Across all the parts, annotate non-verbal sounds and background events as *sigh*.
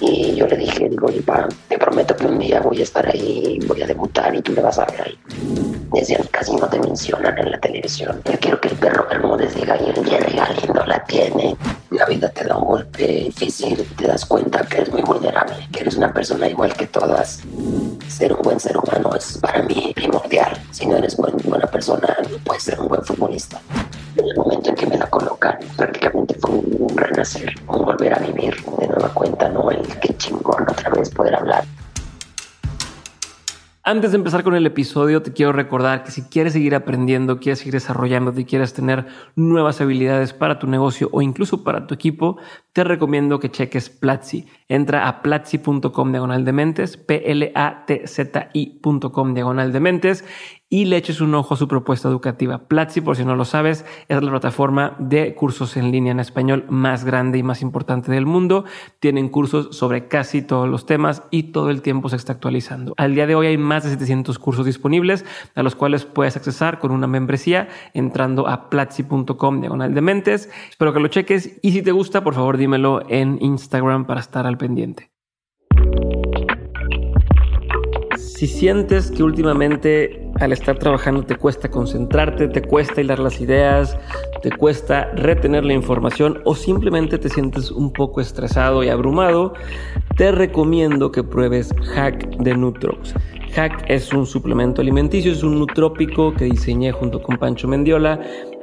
Y yo le dije, digo, pa, te prometo que un día voy a estar ahí, voy a debutar y tú me vas a ver ahí. Decían, casi no te mencionan en la televisión. Yo quiero que el perro Bermúdez diga, y el Jerry Galindo la tiene. La vida te da un golpe difícil, te das cuenta que eres muy vulnerable, que eres una persona igual que todas. Ser un buen ser humano es para mí primordial. Si no eres buena persona, no puedes ser un buen futbolista. En el momento en que me la colocan, prácticamente fue un renacer, un volver a vivir de nueva cuenta, ¿no? El que chingón otra vez poder hablar. Antes de empezar con el episodio, te quiero recordar que si quieres seguir aprendiendo, quieres seguir desarrollando, y quieres tener nuevas habilidades para tu negocio o incluso para tu equipo, te recomiendo que cheques Platzi. Entra a platzi.com diagonal de mentes, P-L-A-T-Z-I.com diagonal de mentes y le eches un ojo a su propuesta educativa. Platzi, por si no lo sabes, es la plataforma de cursos en línea en español más grande y más importante del mundo. Tienen cursos sobre casi todos los temas y todo el tiempo se está actualizando. Al día de hoy hay más de 700 cursos disponibles a los cuales puedes accesar con una membresía entrando a platzi.com diagonal de mentes. Espero que lo cheques y si te gusta, por favor dímelo en Instagram para estar al pendiente. Si sientes que últimamente al estar trabajando te cuesta concentrarte, te cuesta hilar las ideas, te cuesta retener la información o simplemente te sientes un poco estresado y abrumado, te recomiendo que pruebes Hack de Nutrox. Hack es un suplemento alimenticio, es un nutrópico que diseñé junto con Pancho Mendiola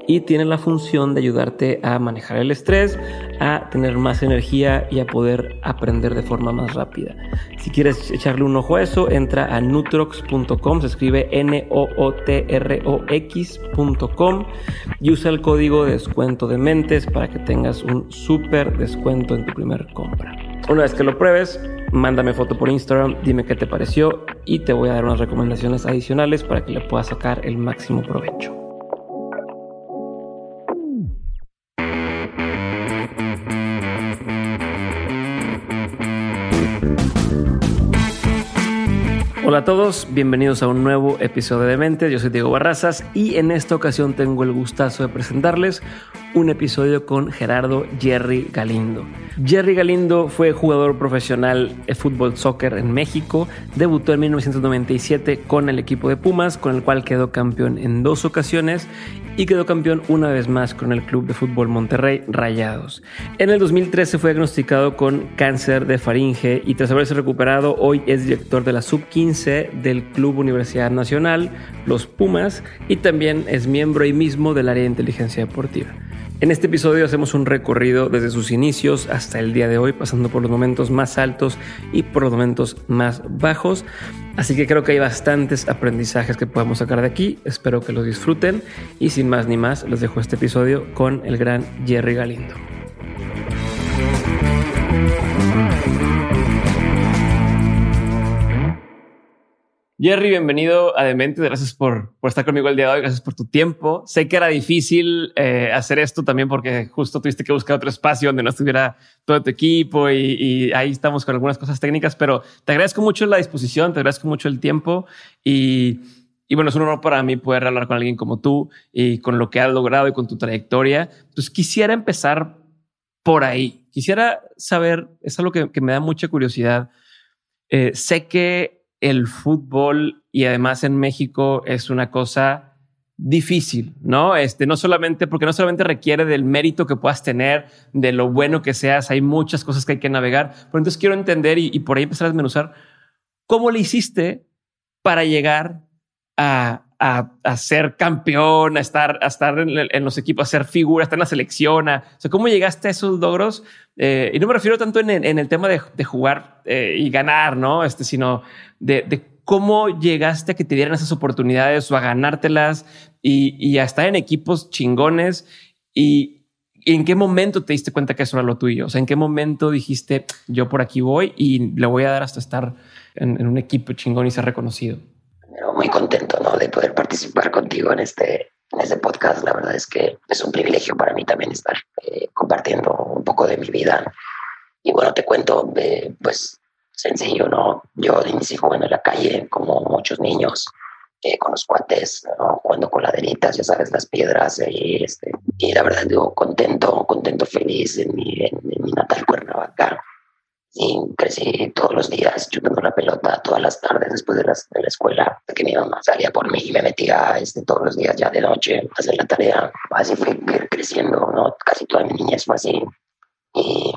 y tiene la función de ayudarte a manejar el estrés, a tener más energía y a poder aprender de forma más rápida. Si quieres echarle un ojo a eso, entra a nutrox.com, se escribe N-O-O-T-R-O-X.com y usa el código de descuento de mentes para que tengas un súper descuento en tu primer compra. Una vez que lo pruebes, mándame foto por Instagram, dime qué te pareció y te voy a dar unas recomendaciones adicionales para que le puedas sacar el máximo provecho. Hola a todos, bienvenidos a un nuevo episodio de Mentes. Yo soy Diego Barrazas y en esta ocasión tengo el gustazo de presentarles un episodio con Gerardo Jerry Galindo. Jerry Galindo fue jugador profesional de fútbol soccer en México, debutó en 1997 con el equipo de Pumas, con el cual quedó campeón en dos ocasiones y quedó campeón una vez más con el Club de Fútbol Monterrey Rayados. En el 2013 fue diagnosticado con cáncer de faringe y tras haberse recuperado hoy es director de la sub-15 del Club Universidad Nacional, los Pumas, y también es miembro ahí mismo del área de inteligencia deportiva. En este episodio hacemos un recorrido desde sus inicios hasta el día de hoy, pasando por los momentos más altos y por los momentos más bajos. Así que creo que hay bastantes aprendizajes que podemos sacar de aquí. Espero que los disfruten y sin más ni más les dejo este episodio con el gran Jerry Galindo. Jerry, bienvenido a Demente. Gracias por, estar conmigo el día de hoy. Gracias por tu tiempo. Sé que era difícil eh, hacer esto también porque justo tuviste que buscar otro espacio donde no estuviera todo tu equipo y, ahí estamos con algunas cosas técnicas, pero te agradezco mucho la disposición, te agradezco mucho el tiempo y, y bueno, es un honor para mí poder hablar con alguien como tú y con lo que has logrado y con tu trayectoria. Entonces quisiera empezar por ahí. Quisiera saber, es algo que, que me da mucha curiosidad. Eh, sé que el fútbol y además en México es una cosa difícil, ¿no? Este, no solamente, porque no solamente requiere del mérito que puedas tener, de lo bueno que seas, hay muchas cosas que hay que navegar. Pero entonces quiero entender y, por ahí empezar a desmenuzar cómo le hiciste para llegar a, ser campeón, a estar, a estar en, los equipos, a ser figura, a estar en la selección. o sea, ¿cómo llegaste a esos logros? Eh, y no me refiero tanto en, el tema de, jugar eh, y ganar, ¿no? Este, sino de, cómo llegaste a que te dieran esas oportunidades o a ganártelas y, a estar en equipos chingones y, en qué momento te diste cuenta que eso era lo tuyo. O sea, en qué momento dijiste yo por aquí voy y le voy a dar hasta estar en, un equipo chingón y ser reconocido. muy contento ¿no? de poder participar contigo en este, en este podcast. La verdad es que es un privilegio para mí también estar eh, compartiendo un poco de mi vida. Y bueno, te cuento, eh, pues sencillo, ¿no? Yo inicié jugando en la calle, como muchos niños, eh, con los cuates, ¿no? jugando con laderitas, ya sabes, las piedras, y, este, y la verdad, digo, contento, contento, feliz en mi, en, mi natal Cuernavaca. Sí, crecí todos los días chutando la pelota todas las tardes después de, la escuela, que mi mamá salía por mí y me metía este, todos los días ya de noche a hacer la tarea. Así fui creciendo, ¿no? Casi toda mi niñez fue así. Y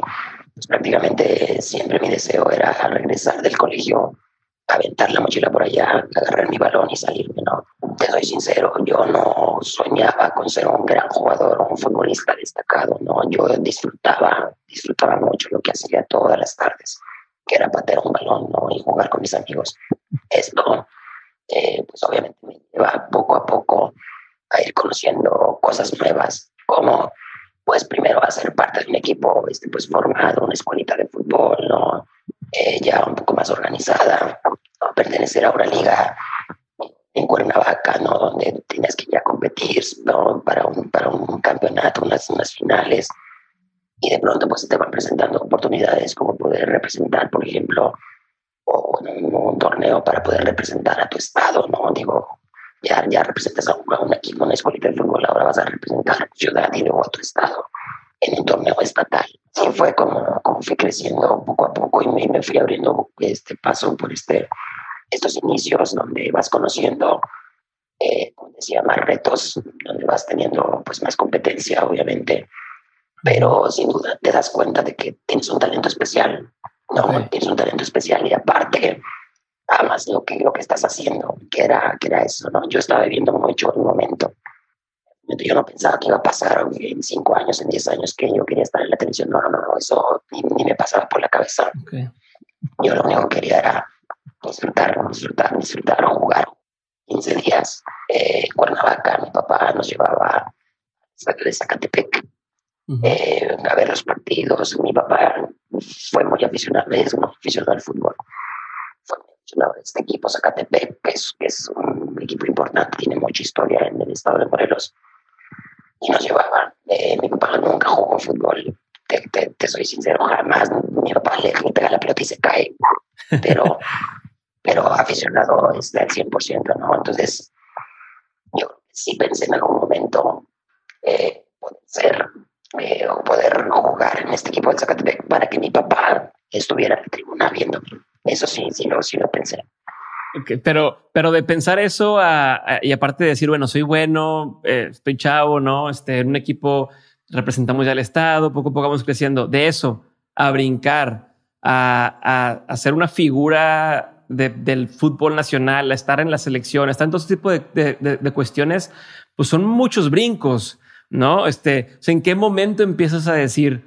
pues, prácticamente siempre mi deseo era regresar del colegio, aventar la mochila por allá, agarrar mi balón y salirme, ¿no? Te soy sincero, yo no soñaba con ser un gran jugador un futbolista destacado, ¿no? Yo disfrutaba, disfrutaba mucho lo que hacía todas las tardes, que era patear un balón, ¿no? Y jugar con mis amigos. Esto, eh, pues obviamente me lleva poco a poco a ir conociendo cosas nuevas, como pues primero a ser parte de un equipo este, pues formado, una escuelita de fútbol, ¿no? Eh, ya un poco más organizada, pertenecer a una liga en Cuernavaca, ¿no? Donde tienes que ya competir, ¿no? Para un, para un campeonato, unas, unas finales. Y de pronto pues te van presentando oportunidades como poder representar, por ejemplo, o un, un torneo para poder representar a tu estado, ¿no? Digo, ya, ya representas a un, equipo, una escuelita de fútbol, ahora vas a representar a tu ciudad y luego a tu estado en un torneo estatal. Así fue como, como fui creciendo poco a poco y me, me fui abriendo este paso por este, estos inicios donde vas conociendo, eh, como decía, más retos, donde vas teniendo pues más competencia, obviamente, pero sin duda te das cuenta de que tienes un talento especial, ¿no? Tienes un talento especial y aparte amas lo que, lo que estás haciendo, que era, que era eso, ¿no? Yo estaba viviendo mucho en un momento. Yo no pensaba que iba a pasar en cinco años, en diez años, que yo quería estar en la televisión. No, no, no, eso ni, me pasaba por la cabeza. Yo lo único que quería era disfrutar, disfrutar, disfrutar, jugar. 15 días eh, Cuernavaca, mi papá nos llevaba de Zacatepec eh, a ver los partidos. Mi papá fue muy aficionado, es un aficionado al fútbol este equipo Zacatepec, que es, que es un equipo importante, tiene mucha historia en el estado de Morelos, y nos llevaban. Eh, mi papá nunca jugó fútbol, te, te, soy sincero, jamás. Mi papá le, pega la pelota y se cae, pero, *laughs* pero aficionado este, al 100%, ¿no? Entonces, yo sí pensé en algún momento eh, poder ser eh, o poder jugar en este equipo de Zacatepec para que mi papá estuviera en la tribuna viéndome. Eso sí, sí lo, sí lo pensé. pero, pero de pensar eso y aparte de decir, bueno, soy bueno, eh, estoy chavo, ¿no? Este, en un equipo representamos ya el Estado, poco a poco vamos creciendo. De eso a brincar, a, a, ser una figura del fútbol nacional, a estar en la selección, a estar en todo ese tipo de, de, cuestiones, pues son muchos brincos, ¿no? Este, ¿en qué momento empiezas a decir,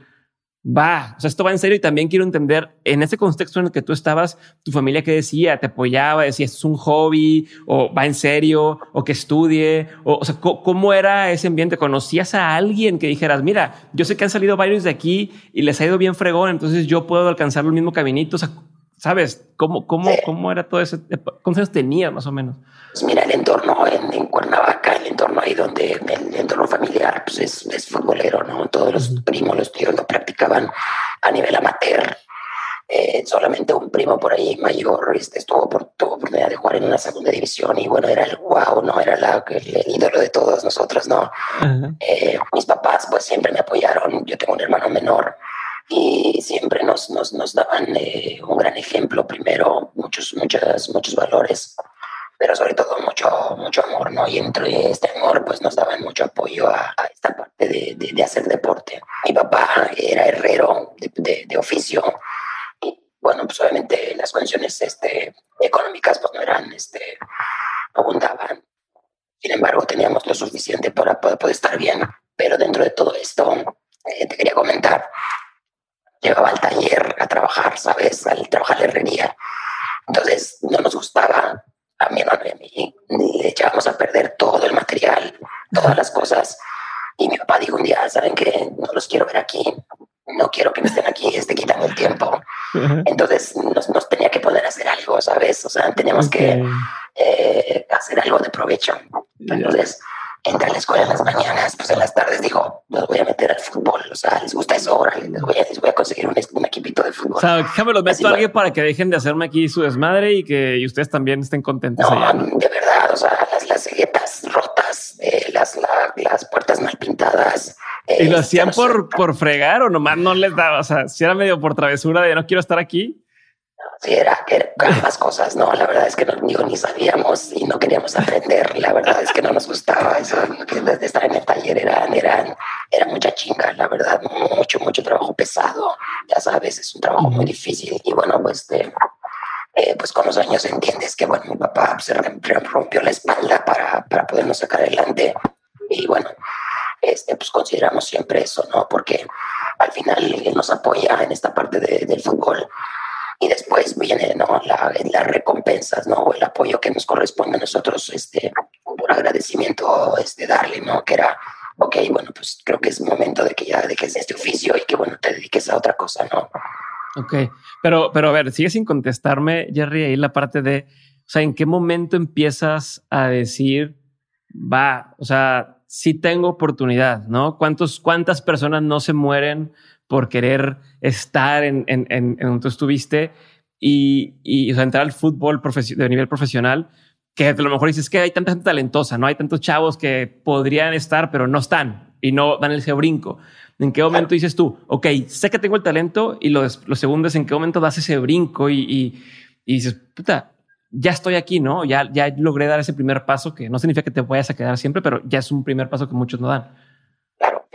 va, o sea, esto va en serio y también quiero entender en ese contexto en el que tú estabas, tu familia que decía, te apoyaba, decía, es un hobby o va en serio o que estudie, o, o sea, ¿cómo era ese ambiente? ¿Conocías a alguien que dijeras, mira, yo sé que han salido varios de aquí y les ha ido bien fregón, entonces yo puedo alcanzar el mismo caminito? O sea, ¿sabes? ¿Cómo, cómo, cómo era todo ese? ¿Cuántos años tenías más o menos? Pues mira, el entorno en, en, Cuernavaca, el entorno ahí donde el entorno familiar pues es, es futbolero, ¿no? Todos los primos, los tíos lo practicaban a nivel amateur. Eh, solamente un primo por ahí mayor este, estuvo por, tuvo oportunidad de jugar en una segunda división y bueno, era el guau, ¿no? Era la, el, ídolo de todos nosotros, ¿no? eh, mis papás pues siempre me apoyaron, yo tengo un hermano menor y siempre nos, nos, nos daban eh, un gran ejemplo, primero muchos, muchas, muchos valores pero sobre todo mucho, mucho amor, ¿no? Y entre este amor, pues nos daban mucho apoyo a, esta parte de, de, hacer deporte. Mi papá era herrero de, de, oficio y, bueno, pues obviamente las condiciones este, económicas pues no eran, este, abundaban. Sin embargo, teníamos lo suficiente para poder, poder estar bien. Pero dentro de todo esto, eh, te quería comentar, llegaba al taller a trabajar, ¿sabes? Al trabajar la herrería. Entonces, no nos gustaba a mi hermano y a mí le echábamos a perder todo el material, todas las cosas. Y mi papá dijo un día, ¿saben qué? No los quiero ver aquí, no quiero que me estén aquí, esté quitando el tiempo. Entonces nos, nos, tenía que poder hacer algo, ¿sabes? O sea, teníamos que eh, hacer algo de provecho. Entonces entra a la escuela en las mañanas, pues en las tardes digo, los voy a meter al fútbol, o sea, les gusta eso, ahora les voy a, les voy a conseguir un, un, equipito de fútbol. O sea, déjame los meto a alguien para que dejen de hacerme aquí su desmadre y que y ustedes también estén contentos. No, allá. de verdad, o sea, las, las ceguetas rotas, eh, las, la, las puertas mal pintadas, ¿Y lo hacían por, por fregar o nomás no les daba? O sea, si era medio por travesura de no quiero estar aquí. Sí, era, era ambas cosas, no, la verdad es que no, digo, ni sabíamos y no queríamos aprender, la verdad es que no nos gustaba eso, desde estar en el taller eran, eran, era mucha chinga, la verdad, mucho, mucho trabajo pesado, ya sabes, es un trabajo muy difícil y bueno, pues, este, eh, pues con los años entiendes que bueno, mi papá se rompió la espalda para, para podernos sacar adelante. Y bueno, este, pues consideramos siempre eso, ¿no? Porque al final él nos apoya en esta parte de, del fútbol y después viene ¿no? la, las recompensas, ¿no? el apoyo que nos corresponde a nosotros, este, por agradecimiento, este, darle, ¿no? Que era, ok, bueno, pues creo que es momento de que ya dejes este oficio y que, bueno, te dediques a otra cosa, ¿no? Ok, pero, pero a ver, sigue sin contestarme, Jerry, ahí la parte de, o sea, ¿en qué momento empiezas a decir, va, o sea, sí tengo oportunidad, ¿no? ¿Cuántos, ¿Cuántas personas no se mueren por querer estar en, en, en, donde tú estuviste y, y o sea, entrar al fútbol de nivel profesional? Que a lo mejor dices que hay tanta gente talentosa, no hay tantos chavos que podrían estar, pero no están y no dan ese brinco. ¿En qué momento dices tú, ok, sé que tengo el talento y lo, lo segundo es en qué momento das ese brinco y, y, y dices, puta, ya estoy aquí, ¿no? Ya, ya logré dar ese primer paso que no significa que te vayas a quedar siempre, pero ya es un primer paso que muchos no dan. Claro,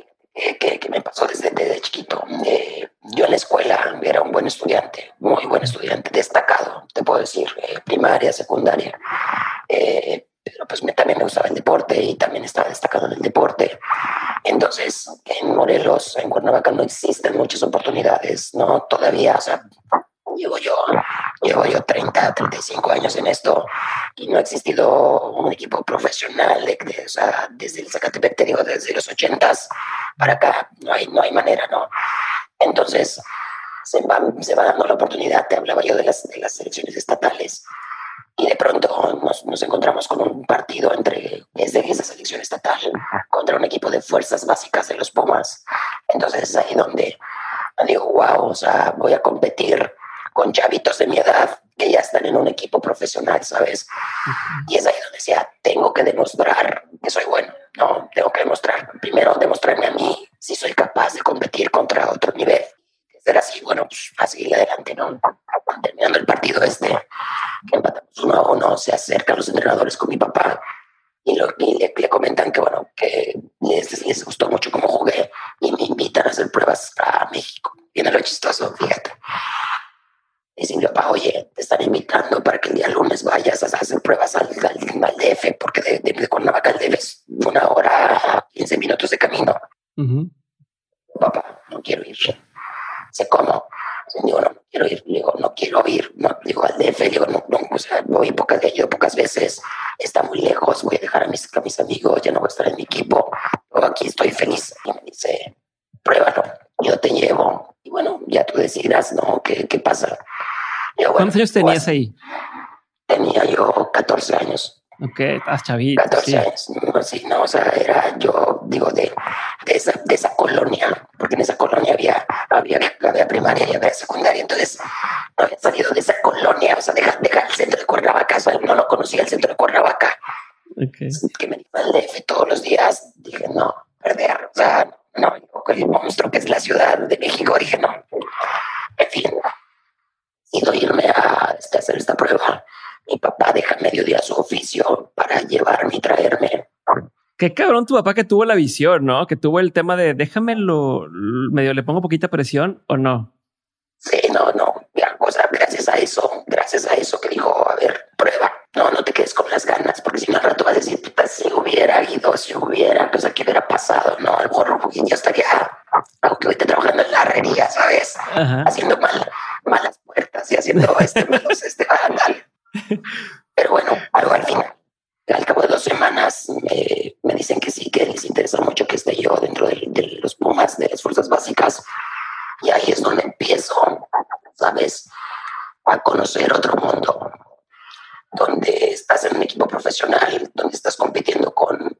que, que me pasó desde, desde chiquito. Eh, yo en la escuela era un buen estudiante, muy buen estudiante, destacado, te puedo decir, eh, primaria, secundaria. Eh, pero pues me, también me gustaba el deporte y también estaba destacado en el deporte. Entonces, en Morelos, en Cuernavaca, no existen muchas oportunidades, ¿no? Todavía, o sea, llevo yo, llevo yo 30, 35 años en esto y no ha existido un equipo profesional de, o sea, desde el Zacatepec, te digo, desde los 80 para acá, no hay, no hay manera, ¿no? Entonces, se va, se va dando la oportunidad, te hablaba yo de las, de las elecciones estatales y de pronto nos, nos, encontramos con un partido entre desde esa selección estatal contra un equipo de fuerzas básicas de los Pumas. Entonces es ahí donde digo, wow, o sea, voy a competir con chavitos de mi edad que ya están en un equipo profesional, ¿sabes? Y es ahí donde decía, tengo que demostrar que soy bueno, no, tengo que demostrar, primero demostrarme a mí si soy capaz de competir contra otro nivel. Ser así, bueno, pues a seguir adelante, ¿no? Terminando el partido este, que empatamos uno a uno, se acercan los entrenadores con mi papá y, lo, le, le, comentan que, bueno, que les, les gustó mucho cómo jugué y me invitan a hacer pruebas a México. Viene lo chistoso, fíjate dice mi papá, oye, te están invitando para que el día lunes vayas a hacer pruebas al, al, DF, porque de, de, de Cuernavaca al DF es una hora, 15 minutos de camino. Papá, no quiero ir. Sé cómo. Digo, no, quiero ir. Digo, no quiero ir. No, digo, al DF, digo, no, no, o sea, voy pocas, he ido pocas veces. Está muy lejos. Voy a dejar a mis, a mis amigos. Ya no voy a estar en mi equipo. Yo aquí estoy feliz. Y me dice, pruébalo. Yo te llevo. Y bueno, ya tú decidirás, ¿no? ¿Qué, qué pasa? ¿Cuántos años tenías pues, ahí? Tenía yo 14 años. Ok, estás chavito. 14 años. No, sí, no, o sea, era yo, digo, de, de, esa, de esa colonia, porque en esa colonia había, había, había primaria y había secundaria, entonces no había salido de esa colonia, o sea, dejar, dejar el centro de Cuernavaca, o sea, no lo conocía el centro de Cuernavaca. Okay. Que me iba al DF todos los días, dije, no, perder, o sea, no, el monstruo que es la Ciudad de México, dije, no. En fin, decido irme a este, hacer esta prueba. Mi papá deja medio día su oficio para llevarme y traerme. Qué cabrón tu papá que tuvo la visión, ¿no? Que tuvo el tema de déjame lo medio le pongo poquita presión o no. Sí, no, no. O sea, gracias a eso, gracias a eso que dijo, a ver, prueba. No, no te quedes con las ganas, porque si no al rato vas a decir, puta, si hubiera ido, si hubiera, cosa que hubiera pasado, no, el gorro, porque yo estaría, aunque ahorita trabajando en la herrería, ¿sabes? Haciendo mal, malas puertas y haciendo este *laughs* malos, este Pero bueno, algo al final. Al cabo de dos semanas me, me, dicen que sí, que les interesa mucho que esté yo dentro de, de los Pumas, de las fuerzas básicas. Y ahí es donde empiezo, ¿sabes? A conocer otro mundo, donde estás en un equipo profesional, donde estás compitiendo con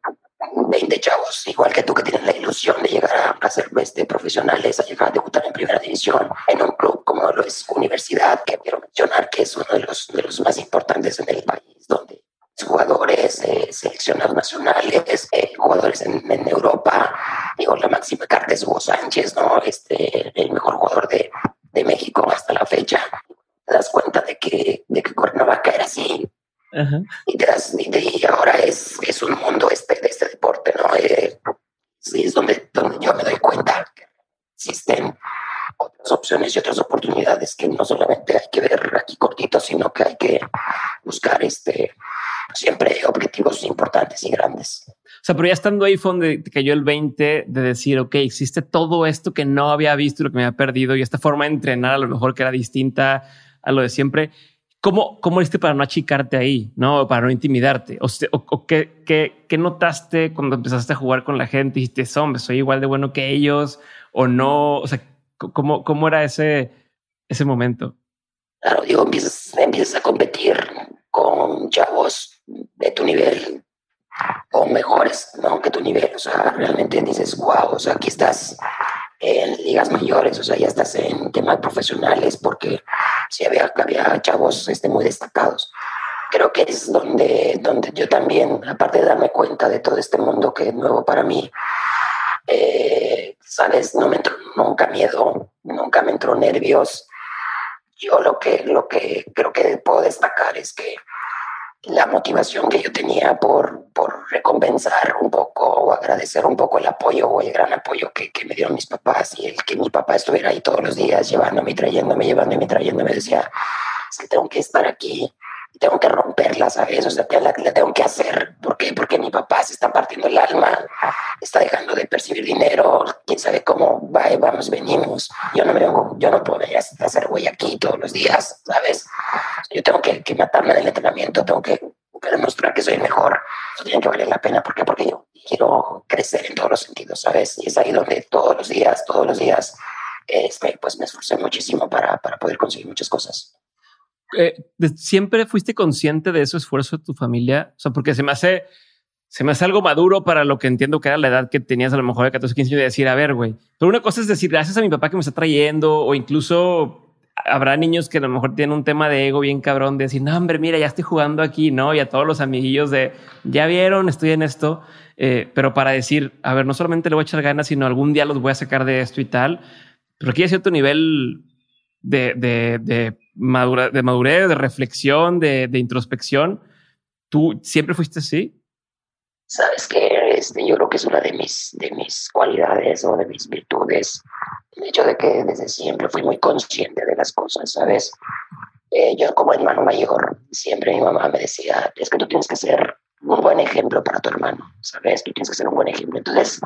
20 chavos, igual que tú que tienes la ilusión de llegar a, ser este, profesionales, a llegar a debutar en primera división en un club como lo es Universidad, que quiero mencionar que es uno de los, de los más importantes en el país, donde jugadores, eh, seleccionados nacionales, eh, jugadores en, en, Europa. Digo, la máxima carta es Hugo Sánchez, ¿no? Este, el mejor jugador de, de México hasta la fecha. Te das cuenta de que, de que Cuernavaca era así. Y, te das, y, y, ahora es, es un mundo este, de este deporte, ¿no? Eh, sí, es donde, donde yo me doy cuenta que existen otras opciones y otras oportunidades que no solamente hay que ver aquí cortitos, sino que hay que buscar este, siempre objetivos importantes y grandes. O sea, pero ya estando ahí fue donde te cayó el 20 de decir, ok, existe todo esto que no había visto y lo que me había perdido y esta forma de entrenar a lo mejor que era distinta a lo de siempre. ¿Cómo, cómo hiciste para no achicarte ahí, no? Para no intimidarte. O, o, qué, qué, qué, notaste cuando empezaste a jugar con la gente? Dijiste, hombre, soy igual de bueno que ellos o no. O sea, ¿cómo, cómo era ese, ese momento? Claro, digo, empiezas, empiezas a competir con chavos de tu nivel o mejores, ¿no? Que tu nivel. O sea, realmente dices, wow, o sea, aquí estás en ligas mayores, o sea, ya estás en temas profesionales, porque sí había, había chavos este, muy destacados. Creo que es donde, donde yo también, aparte de darme cuenta de todo este mundo que es nuevo para mí, eh, sabes, no me entró nunca miedo, nunca me entró nervios. Yo lo que, lo que creo que puedo destacar es que la motivación que yo tenía por, por recompensar un poco o agradecer un poco el apoyo o el gran apoyo que, que, me dieron mis papás y el que mi papá estuviera ahí todos los días llevándome, trayéndome, llevándome, trayéndome, decía, es tengo que estar aquí tengo que romperla, ¿sabes? O sea, la, la, tengo que hacer. ¿Por qué? Porque mi papá se está partiendo el alma, está dejando de percibir dinero, quién sabe cómo va, vamos, venimos. Yo no me vengo, yo no puedo ir a hacer güey aquí todos los días, ¿sabes? Yo tengo que, que matarme en el entrenamiento, tengo que, que, demostrar que soy mejor. Eso tiene que valer la pena. ¿Por qué? Porque yo quiero crecer en todos los sentidos, ¿sabes? Y es ahí donde todos los días, todos los días, este, pues me esforcé muchísimo para, para poder conseguir muchas cosas. Eh, ¿siempre fuiste consciente de ese esfuerzo de tu familia? O sea, porque se me hace, se me hace algo maduro para lo que entiendo que era la edad que tenías a lo mejor de 14, 15 años de decir, a ver, güey. Pero una cosa es decir, gracias a mi papá que me está trayendo, o incluso habrá niños que a lo mejor tienen un tema de ego bien cabrón de decir, no, hombre, mira, ya estoy jugando aquí, ¿no? Y a todos los amiguillos de, ya vieron, estoy en esto. Eh, pero para decir, a ver, no solamente le voy a echar ganas, sino algún día los voy a sacar de esto y tal. Pero aquí hay cierto nivel de, de, de madura, de madurez, de reflexión, de, de, introspección. ¿Tú siempre fuiste así? Sabes que este, yo creo que es una de mis, de mis cualidades o de mis virtudes. El hecho de que desde siempre fui muy consciente de las cosas, ¿sabes? Eh, yo como hermano mayor, siempre mi mamá me decía, es que tú tienes que ser un buen ejemplo para tu hermano, ¿sabes? Tú tienes que ser un buen ejemplo. Entonces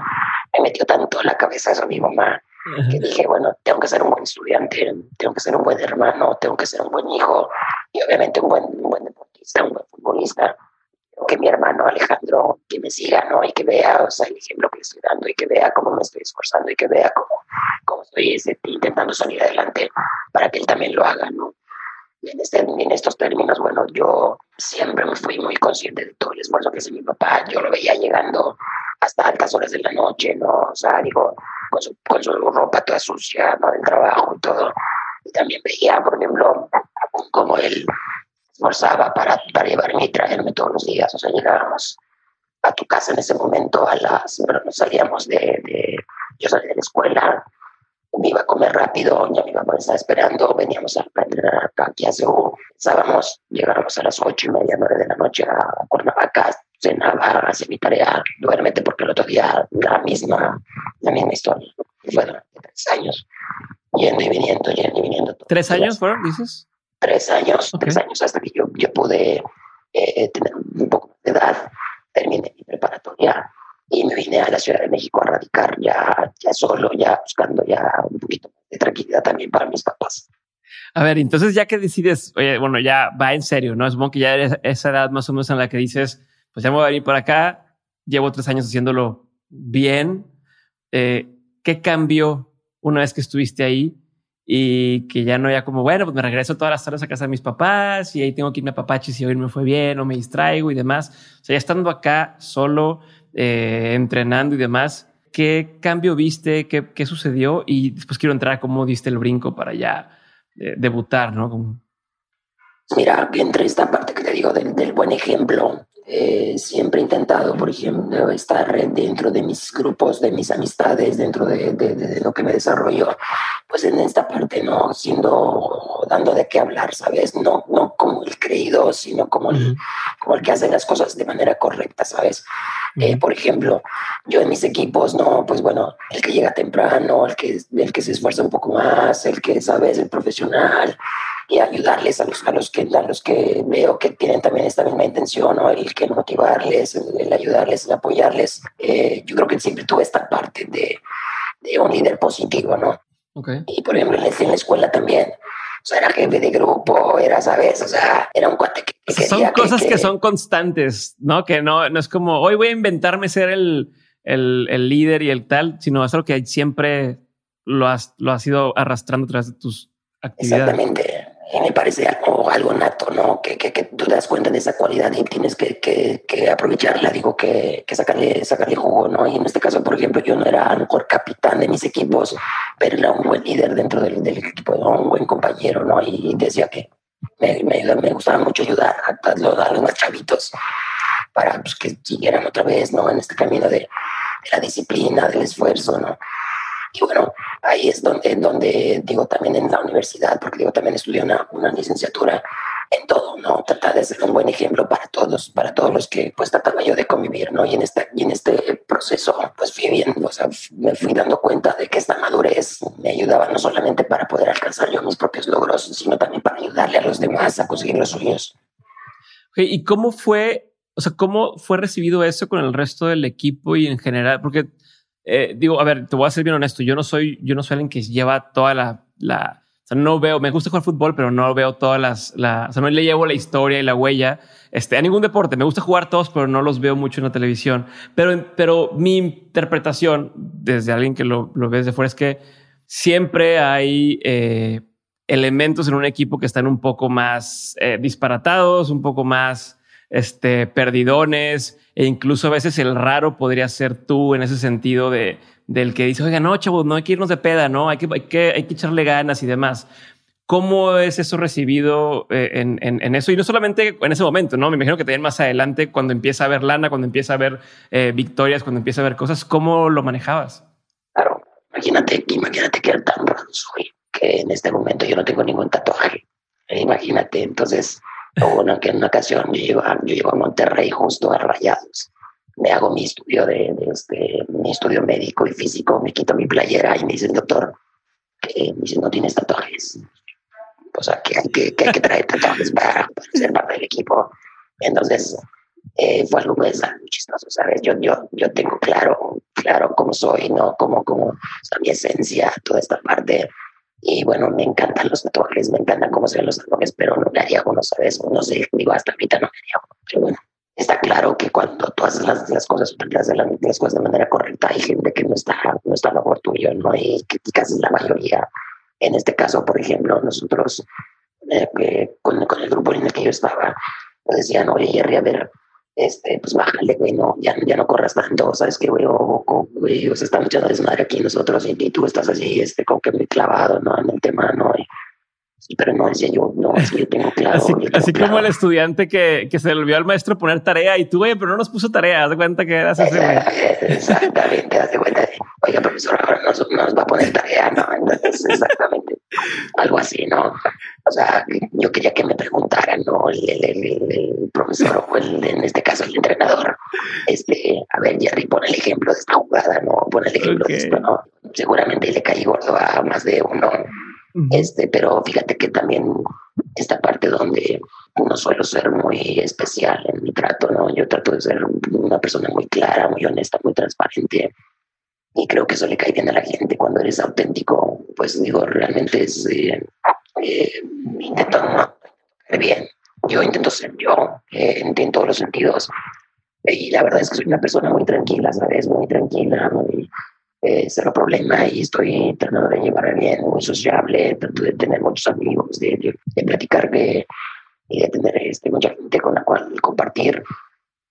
me metió tanto la cabeza eso mi mamá que dije, bueno, tengo que ser un buen estudiante, tengo que ser un buen hermano, tengo que ser un buen hijo y obviamente un buen, un buen deportista, un buen futbolista. Que mi hermano Alejandro, que me siga, ¿no? Y que vea, o sea, el ejemplo que le estoy dando y que vea cómo me estoy esforzando y que vea cómo, cómo estoy este, intentando salir adelante para que él también lo haga, ¿no? Y en, este, en estos términos, bueno, yo siempre me fui muy consciente de todo el esfuerzo que hace mi papá. Yo lo veía llegando hasta altas horas de la noche, ¿no? O sea, digo, con su, con su ropa toda sucia, ¿no? Del trabajo y todo. Y también veía, por ejemplo, cómo él esforzaba para, para llevarme y traerme todos los días. O sea, llegábamos a tu casa en ese momento a las, bueno, nos salíamos de, de, yo salí de la escuela, me iba a comer rápido, ya mi mamá estaba esperando, veníamos a entrenar aquí a Seúl, pensábamos, llegábamos a las ocho y media, nueve de la noche a Cuernavaca, cenaba, hacía mi tarea, duérmete porque el otro día la misma, la misma historia. Fue durante tres años, yendo y viniendo, yendo y viniendo. ¿Tres años fueron, dices? Tres años, okay. tres años hasta que yo, yo pude eh, tener un poco de edad, terminé mi preparatoria y me vine a la Ciudad de México a radicar ya, ya solo, ya buscando ya un poquito de tranquilidad también para mis papás. A ver, entonces ya que decides, oye, bueno, ya va en serio, ¿no? Supongo que ya eres esa edad más o menos en la que dices, pues ya me voy a venir por acá, llevo tres años haciéndolo bien. Eh, ¿Qué cambió una vez que estuviste ahí y que ya no ya como, bueno, pues me regreso todas las tardes a casa de mis papás y ahí tengo que irme a papachis si hoy me fue bien o me distraigo y demás? O sea, ya estando acá solo, eh, entrenando y demás, ¿qué cambio viste? ¿Qué, ¿Qué, sucedió? Y después quiero entrar a cómo diste el brinco para ya eh, debutar, ¿no? Como... Mira, entre esta parte que te digo del, del buen ejemplo, eh, siempre he intentado, por ejemplo, estar dentro de mis grupos, de mis amistades, dentro de, de, de, lo que me desarrollo, pues en esta parte, ¿no? Siendo, dando de qué hablar, ¿sabes? No, no como el creído, sino como el, como el que hace las cosas de manera correcta, ¿sabes? Eh, por ejemplo, yo en mis equipos, no, pues bueno, el que llega temprano, el que, el que se esfuerza un poco más, el que, ¿sabes? El profesional, y ayudarles a los, a los, que, a los que veo que tienen también esta misma intención, ¿no? el que motivarles, el, ayudarles, el apoyarles. Eh, yo creo que siempre tuve esta parte de, de un líder positivo, ¿no? Okay. Y por ejemplo, en la escuela también. O sea, era jefe de grupo, era, ¿sabes? O sea, era un cuate que, que Son cosas que, que, son constantes, ¿no? Que no, no es como, hoy voy a inventarme ser el, el, el líder y el tal, sino es algo que siempre lo has, lo has ido arrastrando tras tus actividades. Exactamente. Y me parece algo, algo nato, ¿no? Que, que, que, tú das cuenta de esa cualidad y tienes que, que, que aprovecharla, digo, que, que sacarle, sacarle jugo, ¿no? Y en este caso, por ejemplo, yo no era a lo mejor capitán de mis equipos, pero era un buen líder dentro del, del equipo, ¿no? un buen compañero, ¿no? Y decía que me, me, me gustaba mucho ayudar a, a los más chavitos para pues, que siguieran otra vez, ¿no? En este camino de, de la disciplina, del esfuerzo, ¿no? Y bueno, ahí es donde, donde digo también en la universidad, porque digo también estudié una, una licenciatura en todo, ¿no? Tratar de ser un buen ejemplo para todos, para todos los que pues trataba yo de convivir, ¿no? Y en este, y en este proceso pues fui viendo, o sea, me fui dando cuenta de que esta madurez me ayudaba no solamente para poder alcanzar yo mis propios logros, sino también para ayudarle a los demás a conseguir los suyos. ¿Y cómo fue, o sea, cómo fue recibido eso con el resto del equipo y en general? Porque eh, digo, a ver, te voy a ser bien honesto. Yo no soy, yo no soy alguien que lleva toda la, o sea, no veo, me gusta jugar fútbol, pero no veo todas las, la, o sea, no le llevo la historia y la huella este, a ningún deporte. Me gusta jugar todos, pero no los veo mucho en la televisión. Pero, pero mi interpretación desde alguien que lo, lo ve desde fuera es que siempre hay eh, elementos en un equipo que están un poco más eh, disparatados, un poco más este, perdidones, e incluso a veces el raro podría ser tú en ese sentido de del que dice, oiga, no, chavos, no hay que irnos de peda, no, hay que, hay que, hay que echarle ganas y demás. ¿Cómo es eso recibido eh, en, en, eso? Y no solamente en ese momento, ¿no? Me imagino que también más adelante, cuando empieza a haber lana, cuando empieza a haber eh, victorias, cuando empieza a haber cosas, ¿cómo lo manejabas? Claro, imagínate, que tan soy que en este momento yo no tengo ningún tatuaje. Imagínate, entonces bueno, que en una ocasión yo llego, a, yo a Monterrey justo a Rayados. Me hago mi estudio de, de este, mi estudio médico y físico, me quito mi playera y me dice el doctor que me dice, no tienes tatuajes. O sea, que hay que, que, hay que traer tatuajes para, para, ser parte del equipo. Entonces, eh, fue algo pues, muy chistoso, ¿sabes? Yo, yo, yo tengo claro, claro cómo soy, ¿no? Como, como o sea, mi esencia, toda esta parte y bueno, me encantan los tatuajes, me encantan cómo se ven los tatuajes, pero no me haría uno, ¿sabes? No sé, digo, hasta ahorita no me haría uno. Pero bueno, está claro que cuando tú haces las, las cosas, las, las cosas de manera correcta, hay gente que no está, no está a favor tuyo, ¿no? Y casi la mayoría. En este caso, por ejemplo, nosotros, eh, con, con, el grupo en el que yo estaba, decían, oye, Jerry, a ver, este, pues bájale, güey, no, ya, ya no corras tanto, sabes que, güey, o, o, güey, o sea, estamos echando desmadre aquí nosotros y, y, tú estás así, este, como que muy clavado, ¿no? En el tema, ¿no? Y, pero no, decía yo, no, es que yo tengo claro. Así, tengo así claro. como el estudiante que, que se le olvidó al maestro poner tarea y tú, güey, pero no nos puso tarea, haz de cuenta que eras ese, güey. Exactamente, haz de cuenta, oiga, profesor, ahora nos, nos va a poner tarea, ¿no? Entonces, exactamente, algo así, ¿no? O sea, yo quería que me preguntaran, ¿no? El, el, el, el profesor o el, en este caso el entrenador, este, a ver, Jerry, pon el ejemplo de esta jugada, ¿no? Pon el ejemplo okay. de esto, ¿no? Seguramente le caí gordo a más de uno, uh -huh. este, pero fíjate que también esta parte donde no suelo ser muy especial en mi trato, ¿no? Yo trato de ser una persona muy clara, muy honesta, muy transparente. Y creo que eso le cae bien a la gente cuando eres auténtico. Pues digo, realmente es. Eh, eh, intento no bien. Yo intento ser yo eh, en todos los sentidos. Y la verdad es que soy una persona muy tranquila, ¿sabes? Muy tranquila, muy eh, cero problema y estoy tratando de llevar bien, muy sociable, trato de tener muchos amigos, de, de, de y de tener este, mucha gente con la cual compartir.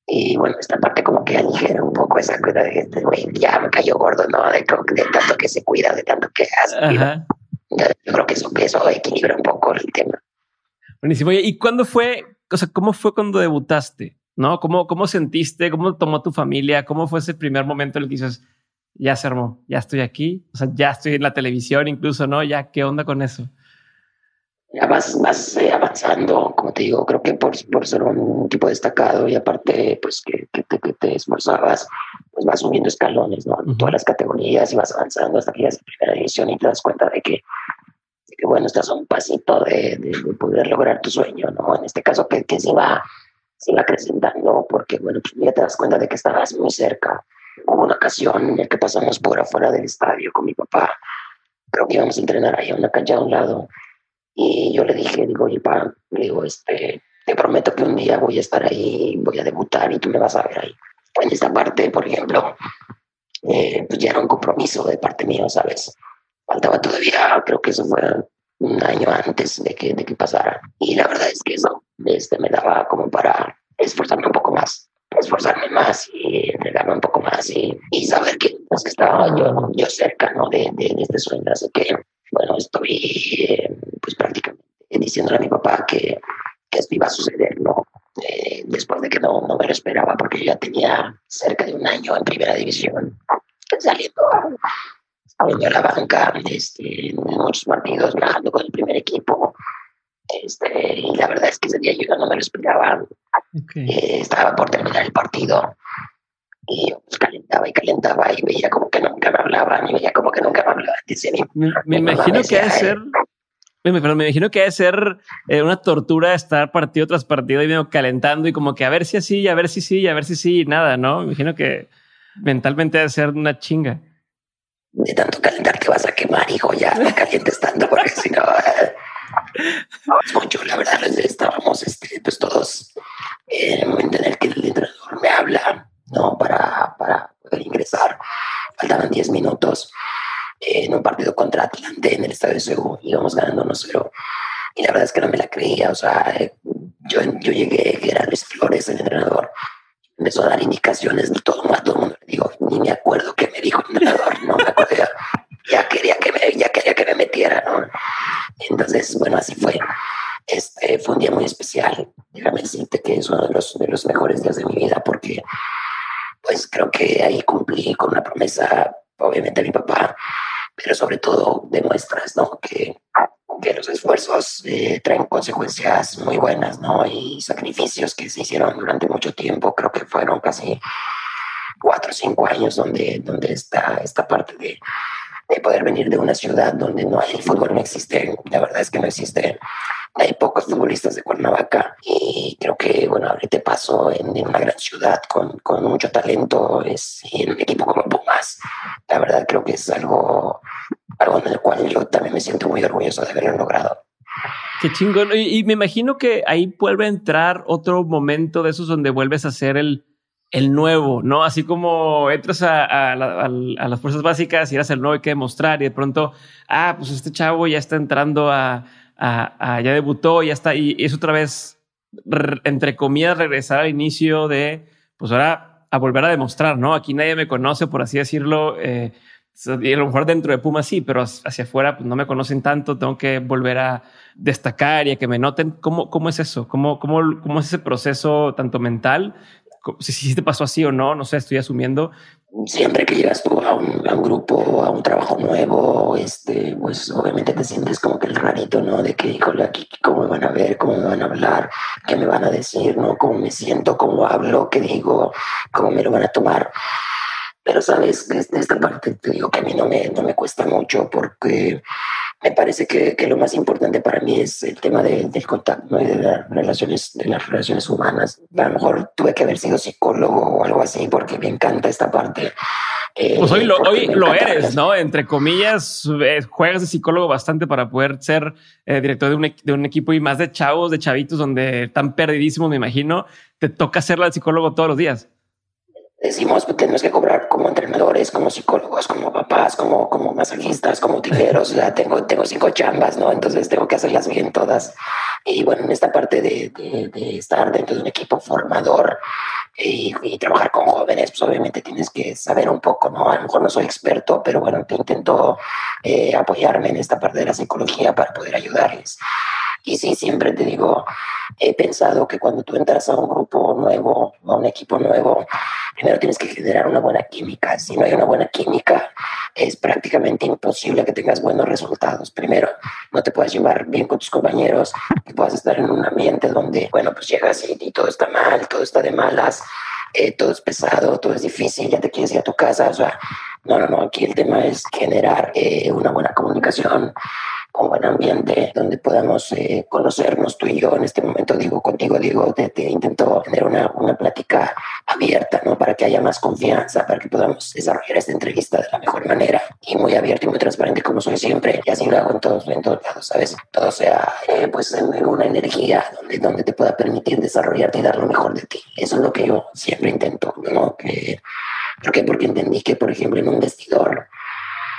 Y bueno, esta parte como que aligera un poco esa cuida de gente, güey, ya me cayó gordo, ¿no? De, de, tanto que se cuida, de tanto que hace. Yo creo que eso, eso equilibra un poco el tema. Buenísimo. ¿Y cuándo fue, o sea, cómo fue cuando debutaste? ¿No? ¿Cómo, cómo sentiste? ¿Cómo tomó tu familia? ¿Cómo fue ese primer momento en el que dices, ya se armó, ya estoy aquí, o sea, ya estoy en la televisión incluso, ¿no? Ya, ¿qué onda con eso? Ya vas, vas eh, avanzando, como te digo, creo que por, por ser un, tipo destacado y aparte, pues que, que, te, que, te, esforzabas, pues vas subiendo escalones, ¿no? En todas las categorías y vas avanzando hasta que ya es primera división y te das cuenta de que, que bueno, estás a un pasito de, de, poder lograr tu sueño, ¿no? En este caso, que, que se va, se va acrecentando porque, bueno, pues ya te das cuenta de que estabas muy cerca Hubo una ocasión en la que pasamos por afuera del estadio con mi papá. Creo que íbamos a entrenar ahí en una cancha a un lado. Y yo le dije, digo, oye, papá, digo, este, te prometo que un día voy a estar ahí, voy a debutar y tú me vas a ver ahí. En esta parte, por ejemplo, eh, pues ya era un compromiso de parte mío, ¿sabes? Faltaba todavía, creo que eso fue un año antes de que, de que pasara. Y la verdad es que eso este, me daba como para esforzarme un poco más esforzarme más y entregarme un poco más y, y saber que, pues, que estaba yo, yo cerca ¿no? de, de, de, este sueño. Así que, bueno, estoy eh, pues prácticamente diciéndole a mi papá que, que esto iba a suceder, ¿no? Eh, después de que no, no me lo esperaba porque ya tenía cerca de un año en primera división saliendo saliendo a la banca este, en muchos partidos, viajando con el primer equipo, este, y la verdad es que ese día yo no me lo esperaba. Eh, estaba por terminar el partido y yo pues, calentaba y calentaba y veía como que nunca me hablaban y veía como que nunca me hablaban. me, me imagino que debe ser... Pero me imagino que debe ser eh, una tortura estar partido tras partido y medio calentando y como que a ver si así, a ver si sí, a ver si sí, y nada, ¿no? Me imagino que mentalmente debe ser una chinga. De tanto calentar te vas a quemar, hijo, ya *laughs* calientes tanto porque si no... *laughs* Eh, mucho, la verdad, estábamos este, pues todos en el momento en el que el entrenador me habla, ¿no? Para, para poder ingresar. Faltaban 10 minutos en un partido contra Atlante en el estadio de Seúl, íbamos ganando 1-0. Y la verdad es que no me la creía, o sea, yo, yo llegué, que era Luis Flores, el entrenador, empezó a dar indicaciones de todo, a todo el mundo. Digo, ni me acuerdo qué me dijo el entrenador, no me acuerdo. Ya, quería que me, ya quería que me metiera, ¿no? Entonces, bueno, así fue. Este fue un día muy especial. Déjame decirte que es uno de los, de los mejores días de mi vida porque, pues creo que ahí cumplí con una promesa, obviamente a mi papá, pero sobre todo demuestras, ¿no? Que, que los esfuerzos eh, traen consecuencias muy buenas, ¿no? Y sacrificios que se hicieron durante mucho tiempo, creo que fueron casi cuatro o cinco años donde, donde está esta parte de de poder venir de una ciudad donde no hay fútbol, no existe, la verdad es que no existe. Hay pocos futbolistas de Cuernavaca y creo que, bueno, ahorita paso en, una gran ciudad con, con mucho talento es, en un equipo como Pumas. La verdad creo que es algo, algo en el cual yo también me siento muy orgulloso de haberlo logrado. Qué chingón. Y, y me imagino que ahí vuelve a entrar otro momento de esos donde vuelves a ser el, el nuevo, ¿no? Así como entras a, las fuerzas básicas y eras el nuevo hay que demostrar y de pronto, ah, pues este chavo ya está entrando a, ya debutó, ya está, y, es otra vez, entre comillas, regresar al inicio de, pues ahora a volver a demostrar, ¿no? Aquí nadie me conoce, por así decirlo, eh, y a lo mejor dentro de Puma sí, pero hacia afuera pues no me conocen tanto, tengo que volver a destacar y a que me noten. ¿Cómo, cómo es eso? ¿Cómo, cómo, cómo es ese proceso tanto mental si, si te pasó así o no, no sé, estoy asumiendo. Siempre que llegas tú a un, a un, grupo, a un trabajo nuevo, este, pues obviamente te sientes como que el rarito, ¿no? De que, híjole, aquí cómo me van a ver, cómo me van a hablar, qué me van a decir, ¿no? Cómo me siento, cómo hablo, qué digo, cómo me lo van a tomar. Pero, ¿sabes? Desde esta parte te digo que a mí no me, no me cuesta mucho porque me parece que, que, lo más importante para mí es el tema de, del contacto y de las relaciones, de las relaciones humanas. A lo mejor tuve que haber sido psicólogo o algo así porque me encanta esta parte. Eh, pues hoy lo, hoy lo eres, ¿no? Entre comillas, eh, juegas de psicólogo bastante para poder ser eh, director de un, de un, equipo y más de chavos, de chavitos donde están perdidísimos, me imagino. Te toca ser el psicólogo todos los días decimos que tenemos que cobrar como entrenadores, como psicólogos, como papás, como, como masajistas, como tijeros. o sea, tengo, tengo cinco chambas, ¿no? Entonces tengo que hacerlas bien todas. Y bueno, en esta parte de, de, estar dentro de un equipo formador y, y, trabajar con jóvenes, pues obviamente tienes que saber un poco, ¿no? A lo mejor no soy experto, pero bueno, te intento eh, apoyarme en esta parte de la psicología para poder ayudarles. Y sí, siempre te digo, he pensado que cuando tú entras a un grupo nuevo, a un equipo nuevo, primero tienes que generar una buena química. Si no hay una buena química, es prácticamente imposible que tengas buenos resultados. Primero, no te puedes llevar bien con tus compañeros, que puedas estar en un ambiente donde, bueno, pues llegas y, todo está mal, todo está de malas, eh, todo es pesado, todo es difícil, ya te quieres ir a tu casa. O sea, no, no, no, aquí el tema es generar eh, una buena comunicación, un buen ambiente donde podamos eh, conocernos tú y yo. En este momento digo contigo, digo, te, te intento tener una, una plática abierta, ¿no? Para que haya más confianza, para que podamos desarrollar esta entrevista de la mejor manera y muy abierto y muy transparente como soy siempre. Y así lo hago en todos, en todos lados, ¿sabes? Todo sea, eh, pues, en, una energía donde, donde te pueda permitir desarrollarte y dar lo mejor de ti. Eso es lo que yo siempre intento, ¿no? Que, ¿Por qué? Porque entendí que, por ejemplo, en un vestidor,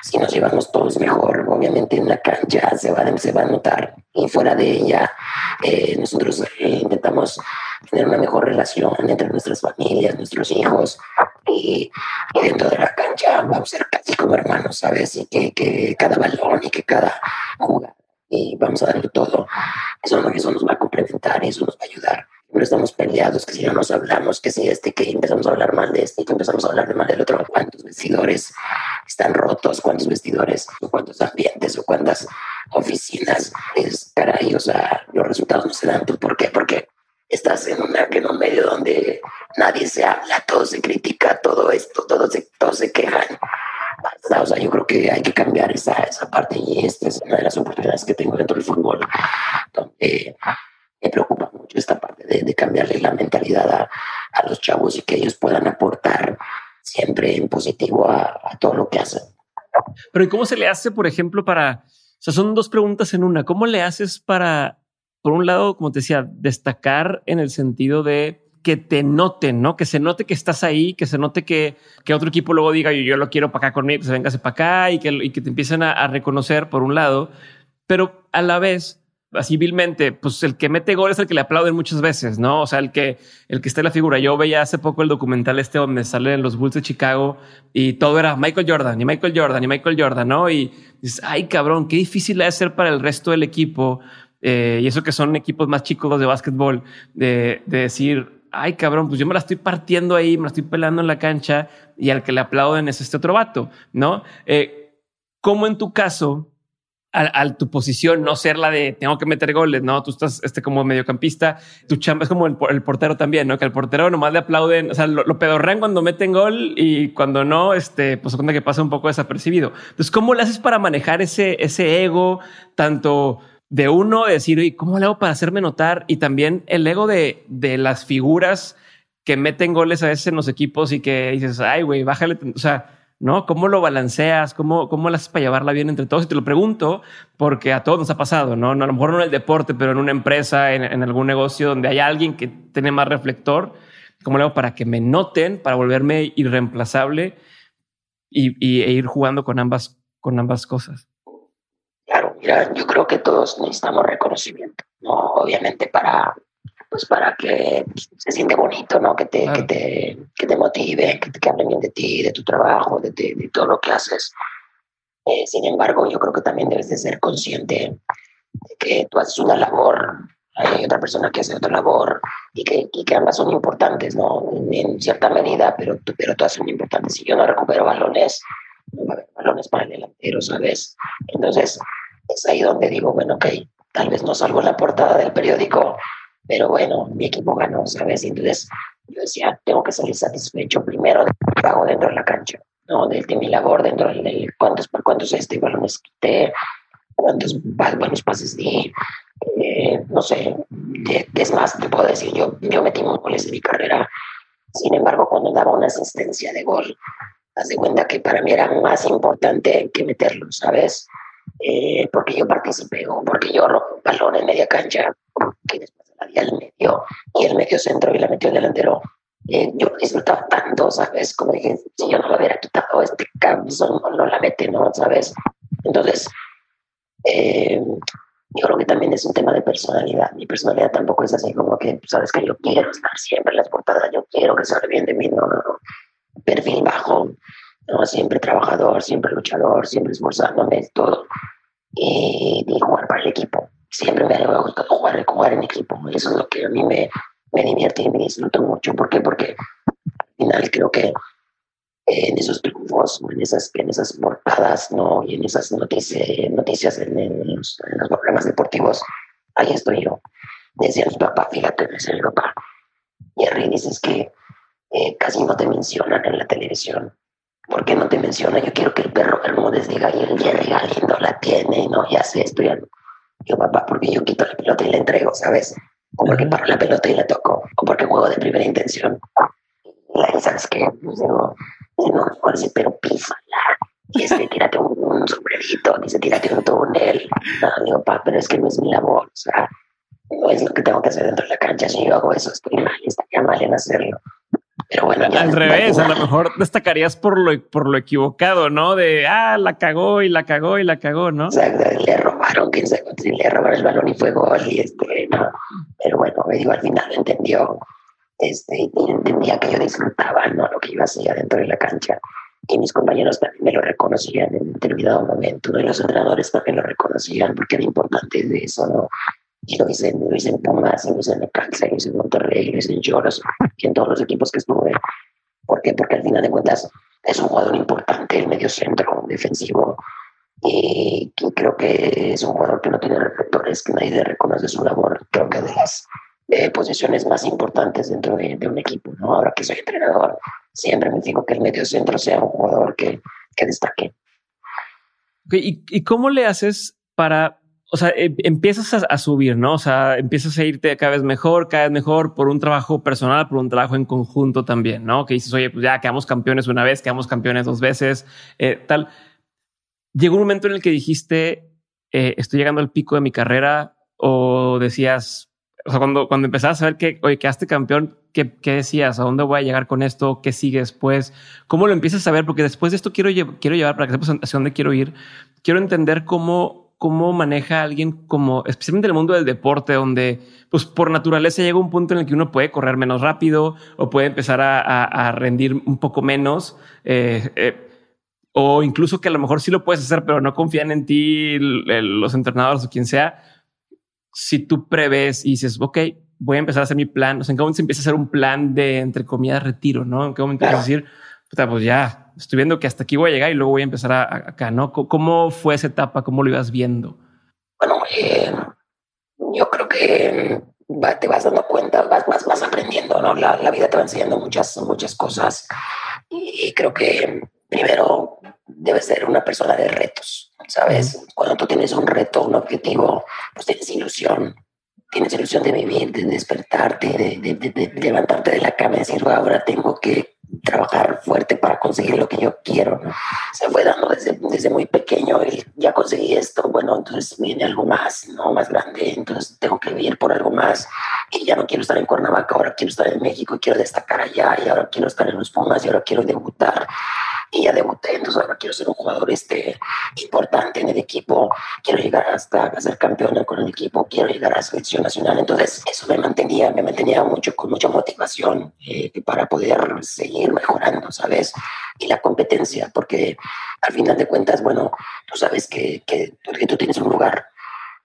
si nos llevamos todos mejor, obviamente en la cancha se va, se va a notar y fuera de ella eh, nosotros eh, intentamos tener una mejor relación entre nuestras familias, nuestros hijos y, y, dentro de la cancha vamos a ser casi como hermanos, ¿sabes? Y que, que cada balón y que cada jugada y vamos a darle todo. Eso, eso nos va a complementar eso nos va a ayudar pero estamos peleados, que si no nos hablamos, que si este, que empezamos a hablar mal de este, que empezamos a hablar de mal del otro, cuántos vestidores están rotos, cuántos vestidores, o cuántos ambientes, o cuántas oficinas, es caray, o sea, los resultados no se dan. ¿Por qué? Porque estás en, una, en un medio donde nadie se habla, todo se critica, todo esto, todos se, todos se quejan. O sea, yo creo que hay que cambiar esa, esa parte y esta es una de las oportunidades que tengo dentro del fútbol, donde me preocupa mucho esta parte de, de cambiarle la mentalidad a, a, los chavos y que ellos puedan aportar siempre en positivo a, a todo lo que hacen. Pero ¿y cómo se le hace, por ejemplo, para... O sea, son dos preguntas en una. ¿Cómo le haces para, por un lado, como te decía, destacar en el sentido de que te noten, ¿no? Que se note que estás ahí, que se note que, que otro equipo luego diga, yo, yo lo quiero para acá conmigo, pues véngase para acá y que, y que te empiecen a, a reconocer, por un lado, pero a la vez así vilmente, pues el que mete gol es el que le aplauden muchas veces, ¿no? O sea, el que, el que esté la figura. Yo veía hace poco el documental este donde salen los Bulls de Chicago y todo era Michael Jordan y Michael Jordan y Michael Jordan, ¿no? Y dices, ay cabrón, qué difícil es ser para el resto del equipo. Eh, y eso que son equipos más chicos de básquetbol, de, de decir, ay cabrón, pues yo me la estoy partiendo ahí, me la estoy pelando en la cancha y al que le aplauden es este otro vato, ¿no? Eh, ¿Cómo en tu caso a, a, tu posición no ser la de tengo que meter goles, no, tú estás este como mediocampista, tu chamba es como el, el portero también, no que al portero nomás le aplauden, o sea, lo, pedorrean cuando meten gol y cuando no, este, pues cuenta que pasa un poco desapercibido. Entonces, ¿cómo le haces para manejar ese, ese ego tanto de uno, de decir, ¿y cómo le hago para hacerme notar? Y también el ego de, de las figuras que meten goles a veces en los equipos y que dices, ay, güey, bájale, o sea, ¿no? ¿Cómo lo balanceas? ¿Cómo, cómo lo haces para llevarla bien entre todos? Y te lo pregunto porque a todos nos ha pasado, ¿no? A lo mejor no en el deporte, pero en una empresa, en, en algún negocio donde hay alguien que tiene más reflector. ¿Cómo lo hago para que me noten, para volverme irreemplazable y, y e ir jugando con ambas, con ambas cosas? Claro, mira, yo creo que todos necesitamos reconocimiento, ¿no? Obviamente para pues para que se siente bonito, ¿no? Que te, claro. que te, que te motive, que, te, que hablen bien de ti, de tu trabajo, de, de, de todo lo que haces. Eh, sin embargo, yo creo que también debes de ser consciente de que tú haces una labor, hay otra persona que hace otra labor y que, y que ambas son importantes, ¿no? En, en cierta medida, pero, pero todas son importantes. Si yo no recupero balones, no va a haber balones para el delantero, ¿sabes? Entonces, es ahí donde digo, bueno, ok, tal vez no salgo en la portada del periódico, pero bueno, mi equipo ganó, ¿sabes? Entonces yo decía, tengo que salir satisfecho primero de lo que hago dentro de la cancha, ¿no? De, de mi labor dentro del, del cuántos, por cuántos este, balones quité, cuántos buenos pases di, eh, no sé, de, es más, te puedo decir, yo, yo metí muchos goles en mi carrera, sin embargo, cuando daba una asistencia de gol, haz de cuenta que para mí era más importante que meterlo, ¿sabes? Eh, porque yo participé, o porque yo robo balón en media cancha, que después y el medio y el medio centro y la metió el delantero. Eh, yo disfrutaba tanto, ¿sabes? Como dije, si yo no lo hubiera quitado, este cambio no, no la mete, ¿no? ¿Sabes? Entonces, eh, yo creo que también es un tema de personalidad. Mi personalidad tampoco es así como que, sabes que yo quiero estar siempre en las portadas, yo quiero que salga bien de mí, no, no, no. Perfil bajo, ¿no? Siempre trabajador, siempre luchador, siempre esforzándome, todo. Y, y jugar para el equipo siempre me ha gustado jugar, jugar en equipo. Eso es lo que a mí me, me divierte y me disfruto mucho. ¿Por qué? Porque al final creo que en esos triunfos, en esas, en esas portadas, ¿no? Y en esas noticias, noticias en, los, programas deportivos, ahí estoy yo. Decía mi papá, fíjate, decía mi papá, Jerry, dices que eh, casi no te mencionan en la televisión. ¿Por qué no te menciona? Yo quiero que el perro Bermúdez diga, y el Jerry Galindo la tiene, no, ya sé, estoy Yo, papá, porque yo quito la pelota y la entrego, ¿sabes? O porque paro la pelota y la toco, o porque juego de primera intención. Y ¿sabes qué? Pues digo, no, dice, pero pífala. Y tírate un, un, sombrerito, dice, tírate un túnel. No, digo, papá, pero es que no es mi labor, o sea, no es lo que tengo que hacer dentro de la cancha. Si yo hago eso, estoy mal, estaría mal en hacerlo. Pero bueno, al revés, a lo mejor destacarías por lo, por lo equivocado, ¿no? De ah, la cagó y la cagó y la cagó, ¿no? Exacto, le robaron, sabe si le robaron el balón y fue gol y este, no. Pero bueno, me digo, al final entendió, este, y entendía que yo disfrutaba, ¿no? Lo que iba a hacer dentro de la cancha. Y mis compañeros también me lo reconocían en determinado momento, y los entrenadores también lo reconocían porque era importante de eso, ¿no? Y lo hice, lo hice en Pumas, lo hice en Necaxa, lo hice en Monterrey, lo hice en Choros, y en todos los equipos que estuve. ¿Por qué? Porque al final de cuentas es un jugador importante, el medio centro defensivo, y, creo que es un jugador que no tiene reflectores, que nadie le reconoce su labor, creo que de las eh, posiciones más importantes dentro de, un equipo, ¿no? Ahora que soy entrenador, siempre me fijo que el medio centro sea un jugador que, que destaque. ¿Y, ¿Y cómo le haces para o sea, em, empiezas a, subir, ¿no? O sea, empiezas a irte cada vez mejor, cada vez mejor por un trabajo personal, por un trabajo en conjunto también, ¿no? Que dices, oye, pues ya quedamos campeones una vez, quedamos campeones dos veces, eh, tal. Llegó un momento en el que dijiste, eh, estoy llegando al pico de mi carrera, o decías, o sea, cuando, cuando empezabas a ver que, oye, quedaste campeón, ¿qué, ¿qué, decías? ¿A dónde voy a llegar con esto? ¿Qué sigue después? ¿Cómo lo empiezas a ver? Porque después de esto quiero, quiero llevar para que sepas hacia dónde quiero ir. Quiero entender cómo cómo maneja alguien como, especialmente en el mundo del deporte, donde pues por naturaleza llega un punto en el que uno puede correr menos rápido o puede empezar a, rendir un poco menos. Eh, eh, o incluso que a lo mejor sí lo puedes hacer, pero no confían en ti los entrenadores o quien sea. Si tú prevés y dices, ok, voy a empezar a hacer mi plan, o sea, en qué momento se empieza a hacer un plan de, entre comillas, retiro, ¿no? En qué momento vas a decir, pues ya, estoy viendo que hasta aquí voy a llegar y luego voy a empezar acá, ¿no? ¿Cómo fue esa etapa? ¿Cómo lo ibas viendo? Bueno, eh, yo creo que te vas dando cuenta, vas, vas, vas aprendiendo, ¿no? La, la, vida te va enseñando muchas, muchas cosas y creo que primero debes ser una persona de retos, ¿sabes? Cuando tú tienes un reto, un objetivo, pues tienes ilusión, tienes ilusión de vivir, de despertarte, de, de, de levantarte de la cama y decir, ahora tengo que trabajar fuerte para conseguir lo que yo quiero. Se fue dando desde, desde muy pequeño y ya conseguí esto, bueno, entonces viene algo más, ¿no? Más grande, entonces tengo que vivir por algo más y ya no quiero estar en Cuernavaca, ahora quiero estar en México quiero destacar allá y ahora quiero estar en los Pumas y ahora quiero debutar y ya debuté, entonces ahora quiero ser un jugador este, importante en el equipo, quiero llegar hasta ser campeón con el equipo, quiero llegar a la selección nacional, entonces eso me mantenía, me mantenía mucho con mucha motivación eh, para poder seguir mejorando, ¿sabes? Y la competencia, porque al final de cuentas, bueno, tú sabes que, que, que tú tienes un lugar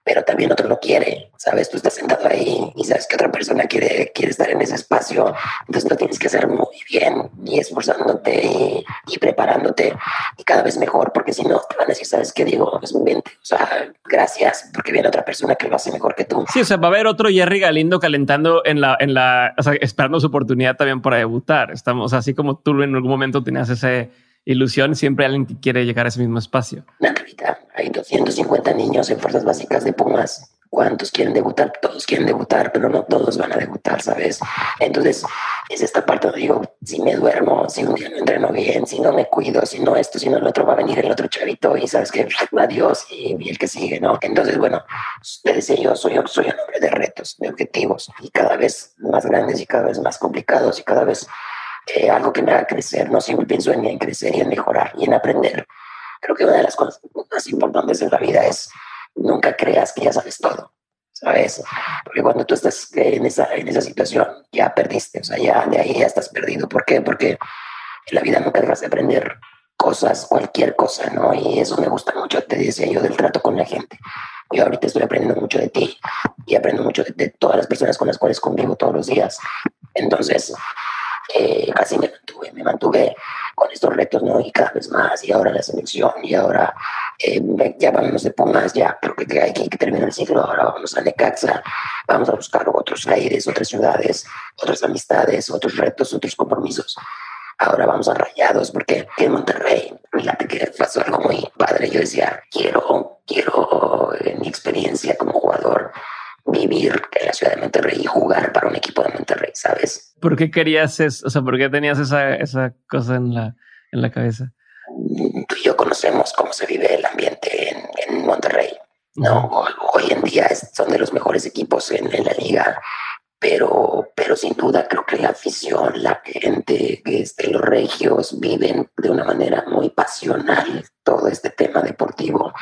pero también otro lo quiere, ¿sabes? Tú estás sentado ahí y sabes que otra persona quiere, quiere estar en ese espacio, entonces lo tienes que hacer muy bien y esforzándote y, y preparándote y cada vez mejor, porque si no te van a decir, ¿sabes qué digo? Es un mente, o sea, gracias, porque viene otra persona que lo hace mejor que tú. Sí, o sea, va a haber otro Jerry Galindo calentando en la, en la, o sea, esperando su oportunidad también para debutar. Estamos así como tú en algún momento tenías esa ilusión, siempre hay alguien que quiere llegar a ese mismo espacio. Natalita, hay 250 niños en fuerzas básicas de Pumas. ¿Cuántos quieren debutar? Todos quieren debutar, pero no todos van a debutar, ¿sabes? Entonces, es esta parte donde digo, si me duermo, si un día no entreno bien, si no me cuido, si no esto, si no el otro, va a venir el otro chavito y sabes que adiós y, el que sigue, ¿no? Entonces, bueno, le decía yo, soy, soy un hombre de retos, de objetivos y cada vez más grandes y cada vez más complicados y cada vez eh, algo que me haga crecer, no siempre pienso en, en crecer y en mejorar y en aprender creo que una de las cosas más importantes en la vida es nunca creas que ya sabes todo, ¿sabes? Porque cuando tú estás en esa, en esa situación, ya perdiste, o sea, ya de ahí ya estás perdido. ¿Por qué? Porque en la vida nunca dejas de aprender cosas, cualquier cosa, ¿no? Y eso me gusta mucho, te decía yo, del trato con la gente. yo ahorita estoy aprendiendo mucho de ti y aprendo mucho de, todas las personas con las cuales convivo todos los días. Entonces, eh, me mantuve, me mantuve con estos retos, ¿no? Y cada vez más, y ahora la selección, y ahora eh, ya vamos de Pumas, ya creo que hay que, terminar el ciclo, ahora vamos a Necaxa, vamos a buscar otros aires, otras ciudades, otras amistades, otros retos, otros compromisos. Ahora vamos a Rayados, porque en Monterrey, fíjate que pasó algo muy padre. Yo decía, quiero, quiero en mi experiencia como jugador vivir en la ciudad de Monterrey y jugar para un equipo de Monterrey, ¿sabes? ¿Por qué querías eso? O sea, ¿por qué tenías esa, esa cosa en la, en la cabeza? Tú y yo conocemos cómo se vive el ambiente en, en Monterrey. No, hoy, en día son de los mejores equipos en, en la liga pero, pero sin duda creo que la afición, la gente, este, los regios viven de una manera muy pasional todo este tema deportivo.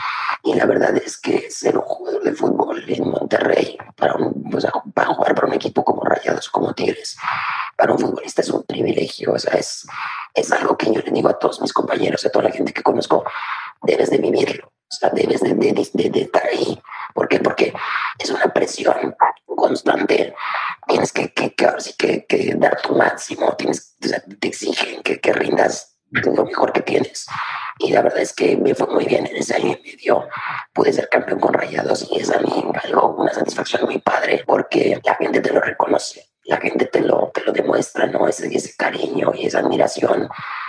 Y la verdad es que ser un jugador de fútbol en Monterrey, para, un, para jugar para un equipo como Rayados, como Tigres, para un futbolista es un privilegio. O sea, es, es algo que yo le digo a todos mis compañeros, a toda la gente que conozco, debes de vivirlo. O sea, debes de, de, de estar ahí. ¿Por qué? Porque es una presión constante. Tienes que, que, que, que, que dar tu máximo, tienes, te exigen que, que rindas lo mejor que tienes. Y la verdad es que me fue muy bien en ese año y medio. Pude ser campeón con Rayados y es a mí algo, una satisfacción muy padre porque la gente te lo reconoce, la gente te lo, te lo demuestra, ¿no? Ese, ese cariño y esa admiración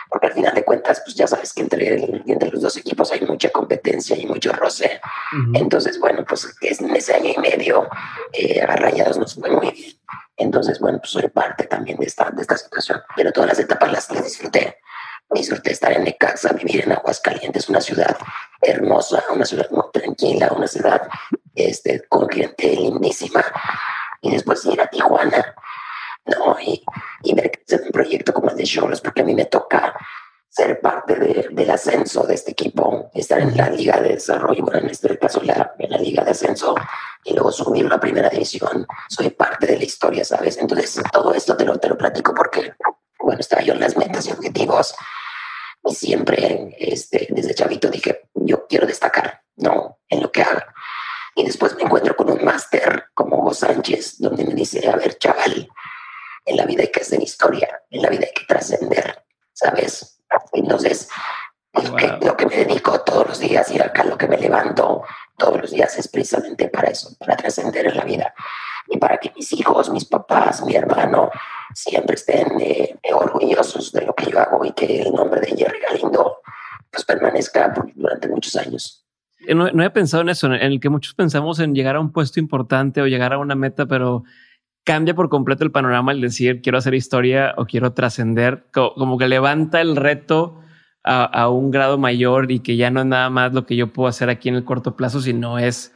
porque al final de cuentas, pues ya sabes que entre, entre los dos equipos hay mucha competencia y mucho roce. Entonces, bueno, pues en ese año y medio eh, a Rayados nos fue muy bien. Entonces, bueno, pues soy parte también de esta, de esta situación. Pero todas las etapas las, las disfruté. Disfruté estar en Necaxa, vivir en Aguascalientes, una ciudad hermosa, una ciudad muy tranquila, una ciudad este, con gente lindísima. Y después ir a Tijuana, ¿no? Y, y que es un proyecto como el de Cholos, porque a mí me toca ser parte de, del ascenso de este equipo, estar en la liga de desarrollo, bueno, en este caso la, en la liga de ascenso, y luego subir a la primera división. Soy parte de la historia, ¿sabes? Entonces, todo esto te lo, te lo platico porque, bueno, estaba yo en las metas y objetivos, y siempre, este, desde chavito dije, yo quiero destacar, ¿no? En lo que haga. Y después me encuentro con un máster como Hugo Sánchez, donde me dice, a ver, chaval, en la vida hay que hacer historia, en la vida hay que trascender, ¿sabes? Entonces, lo, que, me dedico todos los días y acá lo que me levanto todos los días es precisamente para eso, para trascender en la vida y para que mis hijos, mis papás, mi hermano siempre estén eh, orgullosos de lo que yo hago y que el nombre de Jerry Galindo pues permanezca durante muchos años. No, no he pensado en eso, en el que muchos pensamos en llegar a un puesto importante o llegar a una meta, pero cambia por completo el panorama al decir quiero hacer historia o quiero trascender, como que levanta el reto a, un grado mayor y que ya no es nada más lo que yo puedo hacer aquí en el corto plazo, sino es,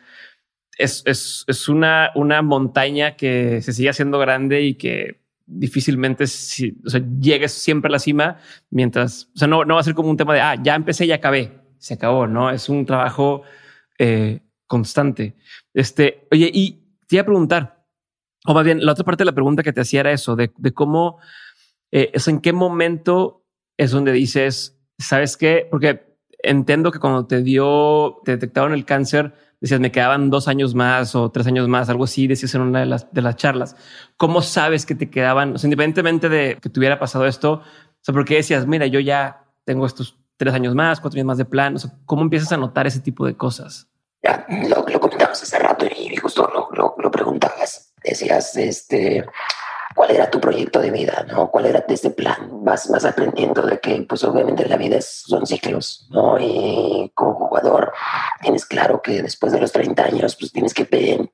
es, es, una, una montaña que se sigue haciendo grande y que difícilmente si, llegues siempre a la cima mientras, o sea, no, no va a ser como un tema de, ah, ya empecé y acabé, se acabó, ¿no? Es un trabajo eh, constante. Este, oye, y te iba a preguntar, o más bien, la otra parte de la pregunta que te hacía era eso, de, cómo, eh, es en qué momento es donde dices, ¿sabes qué? Porque entiendo que cuando te dio, te detectaron el cáncer, decías, me quedaban dos años más o tres años más, algo así, decías en una de las, de las charlas. ¿Cómo sabes que te quedaban, o independientemente de que te hubiera pasado esto, o sea, porque decías, mira, yo ya tengo estos tres años más, cuatro años más de plan, o sea, ¿cómo empiezas a notar ese tipo de cosas? Ya, lo, lo comentamos hace rato y justo lo, lo, lo preguntabas decías, este, cuál era tu proyecto de vida, ¿no? ¿Cuál era este plan? Vas, vas aprendiendo de que, pues obviamente la vida es, son ciclos, ¿no? Y como jugador tienes claro que después de los 30 años, pues tienes que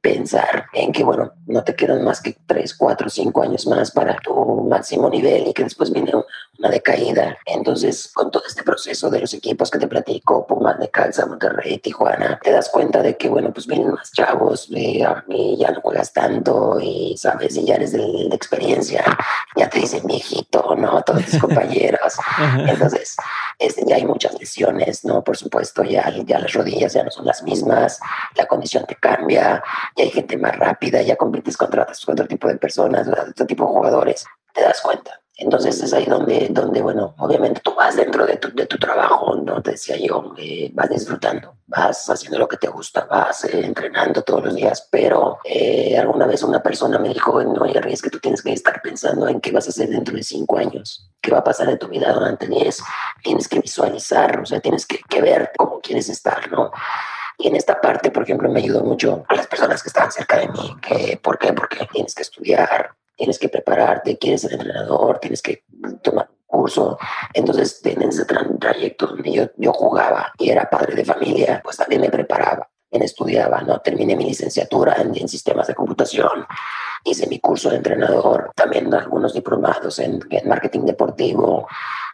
pensar en que, bueno, no te quedan más que 3, 4, 5 años más para tu máximo nivel y que después viene una decaída. Entonces, con todo este proceso de los equipos que te platico, Pumas, Calza, Monterrey, Tijuana, te das cuenta de que, bueno, pues vienen más chavos y, ya no juegas tanto y, ¿sabes? Y ya eres del, de experiencia, ya te dicen viejito, ¿no? *laughs* Todos tus compañeros. Entonces, este, ya hay muchas lesiones, ¿no? Por supuesto, ya, ya las rodillas ya no son las mismas, la condición te cambia, ya hay gente más rápida, ya compites contra otro tipo de personas, otro tipo de jugadores. Te das cuenta, Entonces es ahí donde, donde bueno, obviamente tú vas dentro de tu, de tu trabajo, ¿no? Te decía yo, eh, vas disfrutando, vas haciendo lo que te gusta, vas eh, entrenando todos los días, pero eh, alguna vez una persona me dijo, no, es que tú tienes que estar pensando en qué vas a hacer dentro de cinco años, qué va a pasar en tu vida durante diez, tienes que visualizar, o sea, tienes que, que ver cómo quieres estar, ¿no? Y en esta parte, por ejemplo, me ayudó mucho a las personas que estaban cerca de mí. Que, ¿Por qué? Porque tienes que estudiar, tienes que prepararte, quieres ser entrenador, tienes que tomar un curso. Entonces, en ese trayecto donde yo, yo jugaba y era padre de familia, pues también me preparaba, estudiaba, ¿no? Terminé mi licenciatura en, en sistemas de computación, hice mi curso de entrenador, también algunos diplomados en, en marketing deportivo.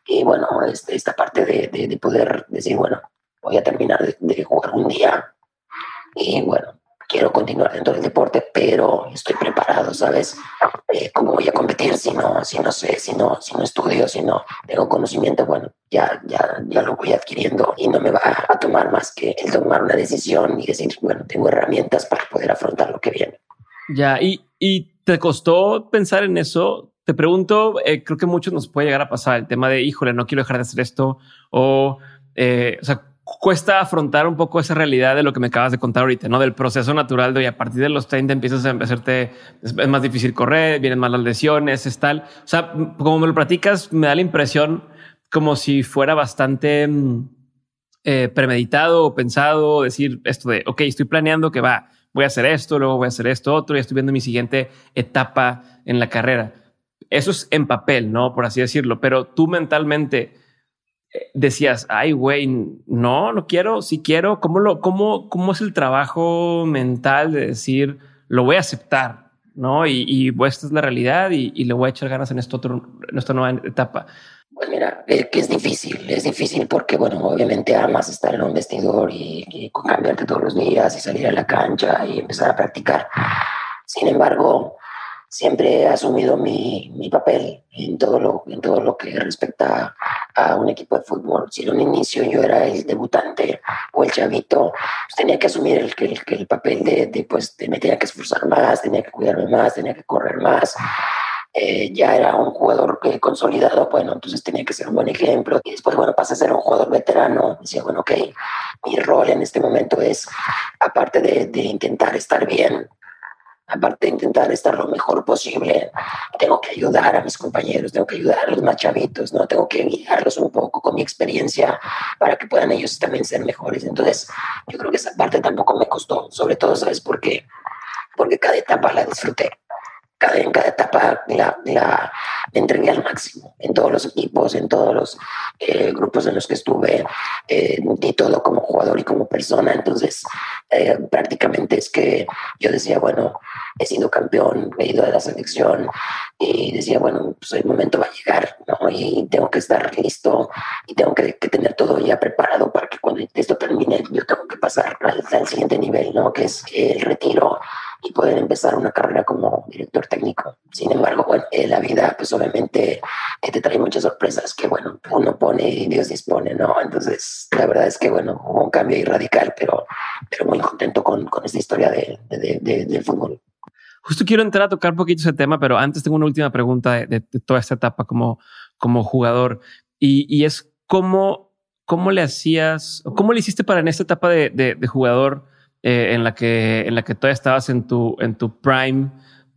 Y bueno, este, esta parte de, de, de, poder decir, bueno, voy a terminar de, de jugar un día. Y bueno, quiero continuar dentro del deporte, pero estoy preparado, ¿sabes? Eh, ¿Cómo voy a competir si no, si no sé, si no, si no estudio, si no tengo conocimiento? Bueno, ya, ya, ya lo voy adquiriendo y no me va a tomar más que el tomar una decisión y decir, bueno, tengo herramientas para poder afrontar lo que viene. Ya, y, y te costó pensar en eso. Te pregunto, eh, creo que muchos nos puede llegar a pasar el tema de, híjole, no quiero dejar de hacer esto o, eh, o sea, cuesta afrontar un poco esa realidad de lo que me acabas de contar ahorita, ¿no? Del proceso natural de hoy, a partir de los 30 empiezas a hacerte, es más difícil correr, vienen más las lesiones, es tal. O sea, como me lo platicas, me da la impresión como si fuera bastante eh, premeditado o pensado, decir esto de, ok, estoy planeando que va, voy a hacer esto, luego voy a hacer esto otro y estoy viendo mi siguiente etapa en la carrera. Eso es en papel, ¿no? Por así decirlo, pero tú mentalmente decías, ay, güey, no, no quiero, si quiero, ¿cómo, lo, cómo, ¿cómo es el trabajo mental de decir, lo voy a aceptar, ¿no? Y, y pues, esta es la realidad y, y, le voy a echar ganas en, esto otro, en esta nueva etapa. Pues mira, es que es difícil, es difícil porque, bueno, obviamente amas estar en un vestidor y, y cambiarte todos los días y salir a la cancha y empezar a practicar. Sin embargo, siempre he asumido mi, mi, papel en todo, lo, en todo lo que respecta a un equipo de fútbol. Si en un inicio yo era el debutante o el chavito, pues tenía que asumir el, el, el papel de, de, pues, me tenía que esforzar más, tenía que cuidarme más, tenía que correr más. Eh, ya era un jugador que consolidado, bueno, entonces tenía que ser un buen ejemplo. Y después, bueno, pasé a ser un jugador veterano. Decía, bueno, ok, mi rol en este momento es, aparte de intentar estar bien, aparte de intentar estar lo mejor posible, tengo que ayudar a mis compañeros, tengo que ayudar a los más ¿no? Tengo que guiarlos un poco con mi experiencia para que puedan ellos también ser mejores. Entonces, yo creo que esa parte tampoco me costó, sobre todo, ¿sabes por qué? Porque cada etapa la disfruté. Cada, en cada etapa la, la entregué al máximo, en todos los equipos, en todos los eh, grupos en los que estuve, eh, y todo como jugador y como persona. Entonces, eh, prácticamente es que yo decía, bueno, he sido campeón, he ido a la selección y decía, bueno, pues el momento va a llegar, ¿no? Y tengo que estar listo y tengo que, que tener todo ya preparado para que cuando esto termine, yo tengo que pasar al, al siguiente nivel, ¿no? Que es el retiro y poder empezar una carrera como director técnico. Sin embargo, bueno, eh, la vida pues obviamente eh, te trae muchas sorpresas que bueno, uno pone y Dios dispone, ¿no? Entonces, la verdad es que bueno, hubo un cambio ahí radical, pero, pero muy contento con, con esta historia de, de, de, del fútbol. Justo quiero entrar a tocar un poquito ese tema, pero antes tengo una última pregunta de, toda esta etapa como, como jugador y, y es cómo, cómo le hacías, cómo le hiciste para en esta etapa de, de jugador eh, en la que en la que todavía estabas en tu en tu prime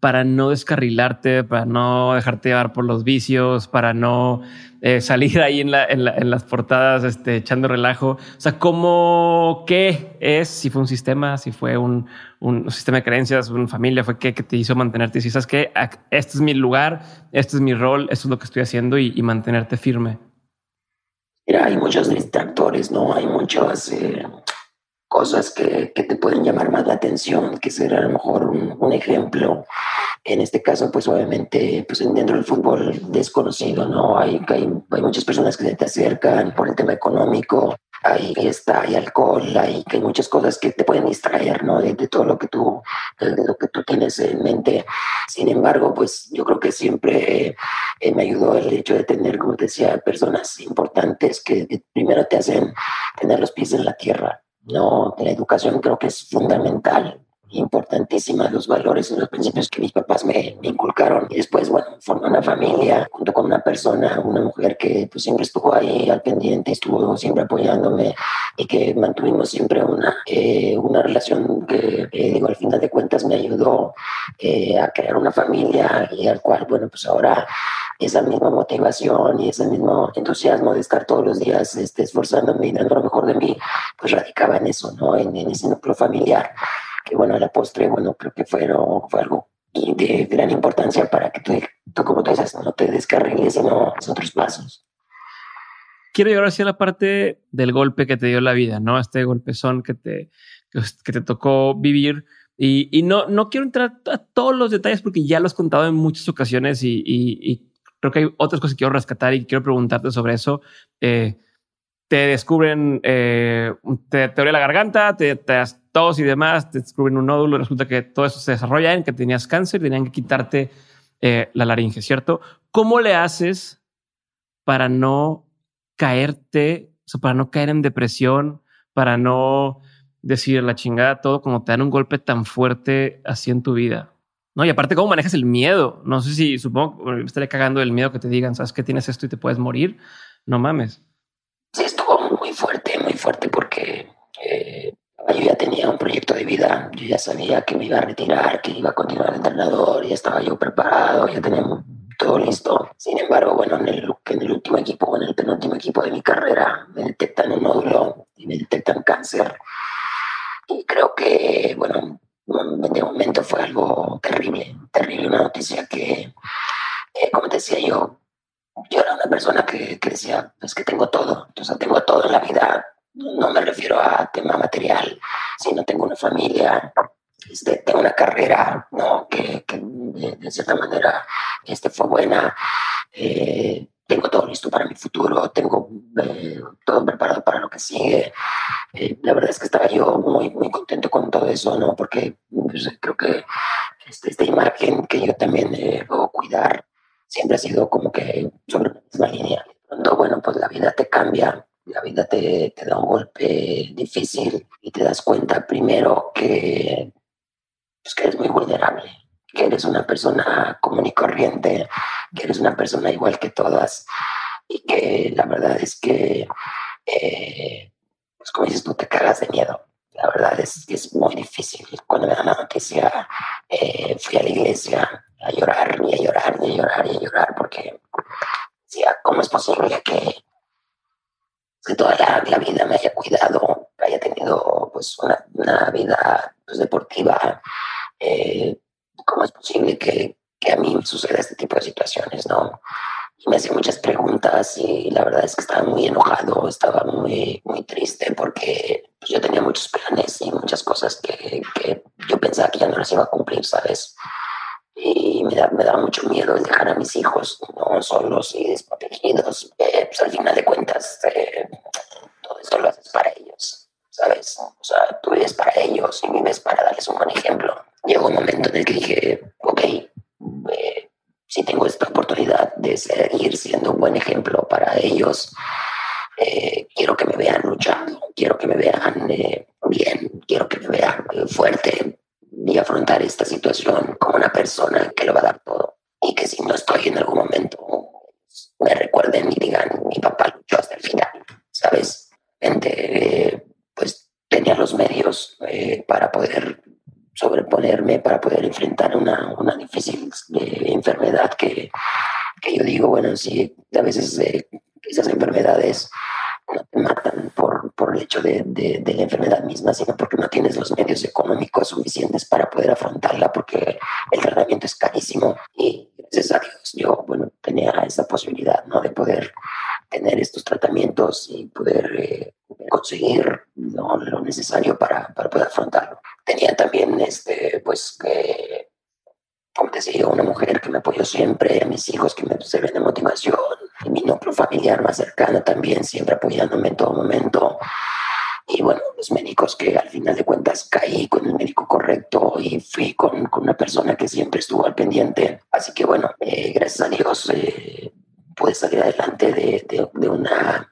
para no descarrilarte, para no dejarte llevar por los vicios, para no eh, salir ahí en, la, en, la, en, las portadas este, echando relajo. O sea, ¿cómo qué es? Si fue un sistema, si fue un, un sistema de creencias, una familia, fue qué que te hizo mantenerte. Si sabes que este es mi lugar, este es mi rol, esto es lo que estoy haciendo y, y mantenerte firme. Mira, hay muchos distractores, ¿no? Hay muchos. Eh cosas que, que, te pueden llamar más la atención, que será a lo mejor un, un, ejemplo. En este caso, pues obviamente, pues dentro del fútbol desconocido, ¿no? Hay, hay, hay muchas personas que se te acercan por el tema económico, hay fiesta, hay alcohol, hay, hay muchas cosas que te pueden distraer, ¿no? De, de, todo lo que tú, de lo que tú tienes en mente. Sin embargo, pues yo creo que siempre eh, me ayudó el hecho de tener, como te decía, personas importantes que, que primero te hacen tener los pies en la tierra, no, la educación creo que es fundamental importantísima, los valores y los principios que mis papás me, inculcaron. Y después, bueno, formé una familia junto con una persona, una mujer que pues, siempre estuvo ahí al pendiente, estuvo siempre apoyándome y que mantuvimos siempre una, eh, una relación que, eh, digo, al final de cuentas me ayudó eh, a crear una familia y al cual, bueno, pues ahora esa misma motivación y ese mismo entusiasmo de estar todos los días este, esforzándome y dando lo mejor de mí, pues radicaba en eso, ¿no? En, ese núcleo familiar, que bueno, a la postre, bueno, creo que fue, fue algo de gran importancia para que tú, tú como tú dices, no te descarriles, sino otros pasos. Quiero llegar hacia la parte del golpe que te dio la vida, ¿no? Este golpezón que te, que te tocó vivir. Y, y, no, no quiero entrar a todos los detalles porque ya lo has contado en muchas ocasiones y, y, creo que hay otras cosas que quiero rescatar y quiero preguntarte sobre eso. Eh, te descubren, eh, te, te la garganta, te, das tos y demás, te descubren un nódulo, resulta que todo eso se desarrolla en que tenías cáncer, tenían que quitarte eh, la laringe, ¿cierto? ¿Cómo le haces para no caerte, o sea, para no caer en depresión, para no decir la chingada todo como te dan un golpe tan fuerte así en tu vida? No, y aparte, ¿cómo manejas el miedo? No sé si supongo me estaría cagando el miedo que te digan, sabes que tienes esto y te puedes morir. No mames. Sí, estuvo muy fuerte, muy fuerte porque eh, yo ya tenía un proyecto de vida. Yo ya sabía que me iba a retirar, que iba a continuar el entrenador, ya estaba yo preparado, ya teníamos todo listo. Sin embargo, bueno, en el, en el último equipo, en el penúltimo equipo de mi carrera, me detectan un nódulo y me detectan cáncer. Y creo que, bueno, de momento fue algo terrible, terrible, una noticia que, como te decía yo, yo era una persona que, que decía, es que tengo todo, entonces tengo todo en la vida, no me refiero a tema material, sino tengo una familia, este, tengo una carrera, ¿no? que, que de, cierta manera este, fue buena, eh, tengo todo listo para mi futuro, tengo eh, todo preparado para lo que sigue. Eh, la verdad es que estaba yo muy, muy contento con todo eso, ¿no? Porque pues, creo que este, esta imagen que yo también eh, cuidar siempre ha sido como que sobre la misma línea. Cuando, bueno, pues la vida te cambia, la vida te, te da un golpe difícil y te das cuenta primero que, pues, que eres muy vulnerable que eres una persona común y corriente, que eres una persona igual que todas y que la verdad es que, eh, pues como dices, tú te cagas de miedo. La verdad es que es muy difícil. Cuando me dan la noticia, eh, fui a la iglesia a llorar y a llorar y a llorar y a llorar porque decía, ¿cómo es posible que, que toda la, vida me haya cuidado, haya tenido pues una, una vida pues, deportiva, eh, ¿cómo es posible que, que a mí suceda este tipo de situaciones, no? Y me hacía muchas preguntas y la verdad es que estaba muy enojado, estaba muy, muy triste porque pues, yo tenía muchos planes y muchas cosas que, que, yo pensaba que ya no las iba a cumplir, ¿sabes? Y me da, me da mucho miedo el dejar a mis hijos no solos y desprotegidos. Eh, pues al final de cuentas, eh, todo esto lo haces para ellos, ¿sabes? O sea, tú vives para ellos y vives para darles un buen ejemplo llegó un momento en el que dije, ok, eh, si tengo esta oportunidad de seguir siendo un buen ejemplo para ellos, eh, quiero que me vean luchando, quiero que me vean eh, bien, quiero que me vean fuerte y afrontar esta situación como una persona que lo va a dar todo. Y que si no estoy en algún momento, me recuerden y digan, mi papá luchó hasta el final, ¿sabes? Gente, pues tenía los medios para poder sobreponerme para poder enfrentar una, una difícil eh, enfermedad que, que, yo digo, bueno, sí, a veces eh, esas enfermedades no te matan por, por el hecho de, de, la enfermedad misma, sino porque no tienes los medios económicos suficientes para poder afrontarla, porque el tratamiento es carísimo y gracias a Dios yo, bueno, tenía esa posibilidad, ¿no? De poder tener estos tratamientos y poder eh, conseguir lo necesario para, para, poder afrontarlo. Tenía también, este, pues, que, como te decía, una mujer que me apoyó siempre, a mis hijos que me sirven de motivación, y mi núcleo familiar más cercano también, siempre apoyándome en todo momento. Y bueno, los médicos que al final de cuentas caí con el médico correcto y fui con, con una persona que siempre estuvo al pendiente. Así que bueno, eh, gracias a Dios eh, pude salir adelante de, de, de una,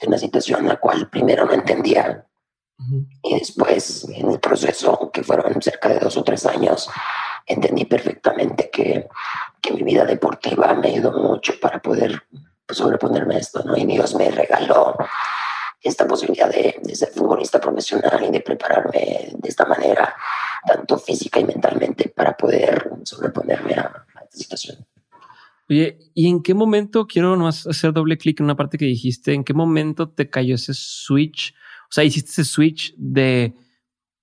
de una situación en la cual primero no entendía Y después, en el proceso, que fueron cerca de dos o tres años, entendí perfectamente que, que mi vida deportiva me ayudó mucho para poder pues, sobreponerme a esto, ¿no? Y Dios me regaló esta posibilidad de, de, ser futbolista profesional y de prepararme de esta manera, tanto física y mentalmente, para poder sobreponerme a, a esta situación. Oye, ¿y en qué momento, quiero nomás hacer doble clic en una parte que dijiste, en qué momento te cayó ese switch? O sea, hiciste ese switch de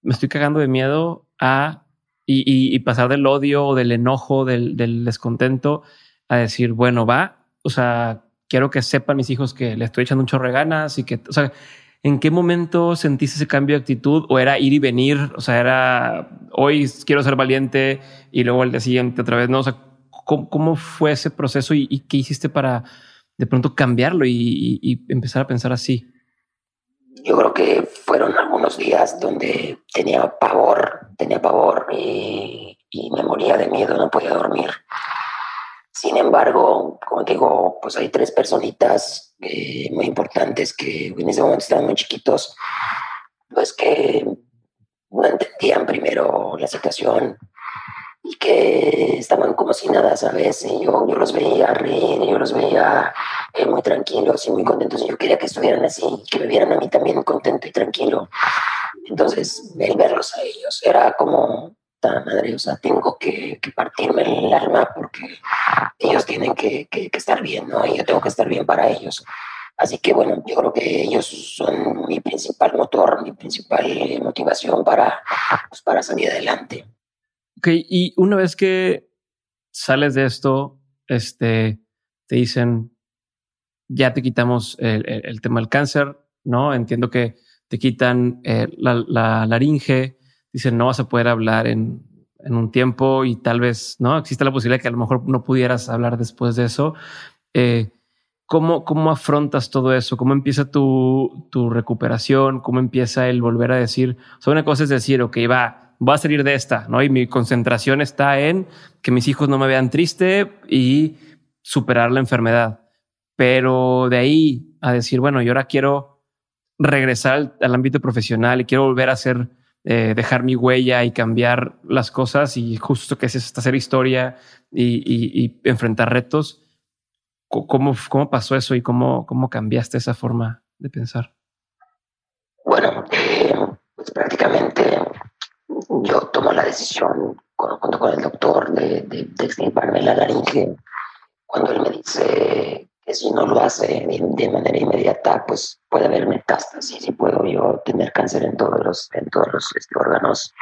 me estoy cagando de miedo a y, pasar del odio del enojo, del, descontento a decir, bueno, va, o sea, quiero que sepan mis hijos que le estoy echando un chorro de ganas y que, o sea, ¿en qué momento sentiste ese cambio de actitud o era ir y venir? O sea, era hoy quiero ser valiente y luego el día siguiente otra vez, no, o sea, ¿Cómo, cómo fue ese proceso y, qué hiciste para de pronto cambiarlo y, empezar a pensar así? Yo creo que fueron algunos días donde tenía pavor, tenía pavor y, me moría de miedo, no podía dormir. Sin embargo, como digo, pues hay tres personitas eh, muy importantes que en ese momento estaban muy chiquitos, pues que no entendían primero la situación, y que estaban como si nada, ¿sabes? Y yo, yo los veía reír, yo los veía eh, muy tranquilos y muy contentos. Y yo quería que estuvieran así, que me vieran a mí también contento y tranquilo. Entonces, el verlos a ellos era como, madre, o sea, tengo que, que, partirme el alma porque ellos tienen que, que, que estar bien, ¿no? Y yo tengo que estar bien para ellos. Así que bueno, yo creo que ellos son mi principal motor, mi principal motivación para, pues, para salir adelante. Ok, y una vez que sales de esto, este, te dicen, ya te quitamos el, el, tema del cáncer, ¿no? Entiendo que te quitan eh, la, la, laringe, dicen, no vas a poder hablar en, en, un tiempo y tal vez, ¿no? Existe la posibilidad que a lo mejor no pudieras hablar después de eso. Eh, ¿cómo, ¿Cómo afrontas todo eso? ¿Cómo empieza tu, tu recuperación? ¿Cómo empieza el volver a decir? O sea, una cosa es decir, ok, va, voy a salir de esta, ¿no? Y mi concentración está en que mis hijos no me vean triste y superar la enfermedad. Pero de ahí a decir, bueno, yo ahora quiero regresar al, ámbito profesional y quiero volver a hacer, eh, dejar mi huella y cambiar las cosas y justo que es esta hacer historia y, y, y enfrentar retos. ¿Cómo, ¿Cómo pasó eso y cómo, cómo cambiaste esa forma de pensar? Bueno, eh, pues prácticamente yo tomo la decisión junto con el doctor de, de, de extirparme la laringe. Cuando él me dice que si no lo hace de, manera inmediata, pues puede haber metástasis y puedo yo tener cáncer en todos los, en todos los este, órganos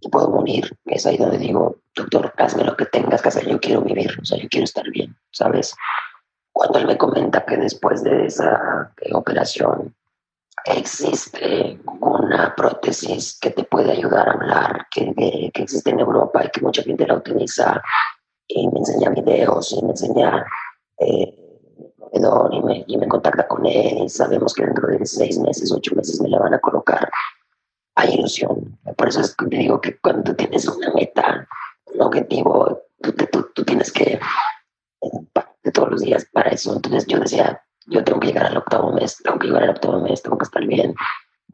y puedo morir. Es ahí donde digo, doctor, hazme lo que tengas que hacer, yo quiero vivir, o sea, yo quiero estar bien, ¿sabes? Cuando él me comenta que después de esa eh, operación existe una prótesis que te puede ayudar a hablar, que, que, existe en Europa y que mucha gente la utiliza. Y me enseña videos y me enseña eh, y me, y me contacta con él y sabemos que dentro de seis meses, ocho meses me la van a colocar. Hay ilusión. Por eso es que te digo que cuando tú tienes una meta, un objetivo, tú, tú, tú tienes que eh, todos los días para eso. Entonces yo decía, yo tengo que llegar al octavo mes, tengo que llegar al octavo mes, tengo que estar bien.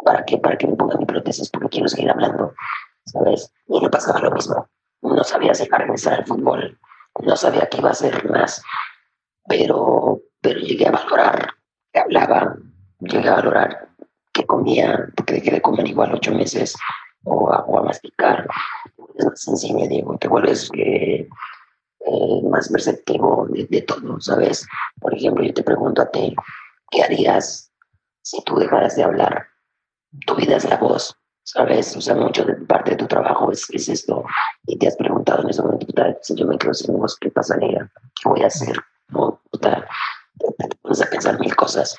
¿Para qué? Para que me pongan mi prótesis, porque quiero seguir hablando, ¿sabes? Y me pasaba lo mismo. No sabía si iba a regresar al fútbol, no sabía qué iba a hacer más, pero, pero llegué a valorar que hablaba, llegué a valorar que comía, porque dejé de comer igual ocho meses, o a, o a masticar. Es más sencillo, digo, te vuelves que eh, más perceptivo de, todo, ¿sabes? Por ejemplo, yo te pregunto a ti, ¿qué harías si tú dejaras de hablar? Tu vida es la voz, ¿sabes? O sea, mucho de parte de tu trabajo es, es esto. Y te has preguntado en ese momento, si yo me quedo sin voz, ¿qué pasaría? ¿Qué voy a hacer? ¿No? Puta, te, a pensar mil cosas.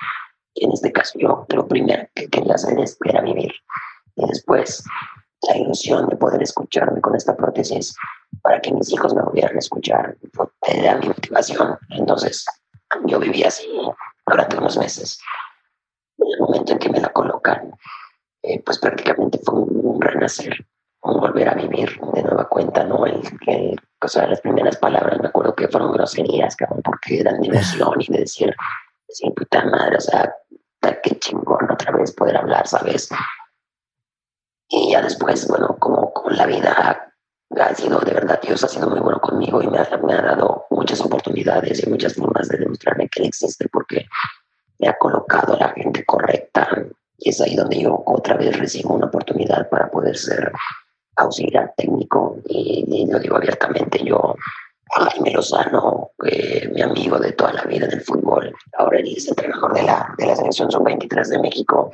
Y en este caso, yo lo primero que quería hacer es, era vivir. Y después, la ilusión de poder escucharme con esta prótesis para que mis hijos me volvieran a escuchar. Era mi motivación. Entonces, yo viví así durante unos meses. En el momento en que me la colocan, eh, pues prácticamente fue un, renacer, un volver a vivir de nueva cuenta, ¿no? El, el, o sea, las primeras palabras me acuerdo que fueron groserías, cabrón, porque eran de emoción y de decir, decir, puta madre, o sea, qué chingón otra vez poder hablar, ¿sabes? Y ya después, bueno, como con la vida ha sido, de verdad, Dios ha sido muy bueno conmigo y me ha, me ha dado muchas oportunidades y muchas formas de demostrarme que Él existe porque me ha colocado a la gente correcta. Y es ahí donde yo otra vez recibo una oportunidad para poder ser auxiliar técnico. Y, lo digo abiertamente, yo Jaime Lozano, eh, mi amigo de toda la vida del fútbol, ahora él es entrenador de la, de la selección son 23 de México.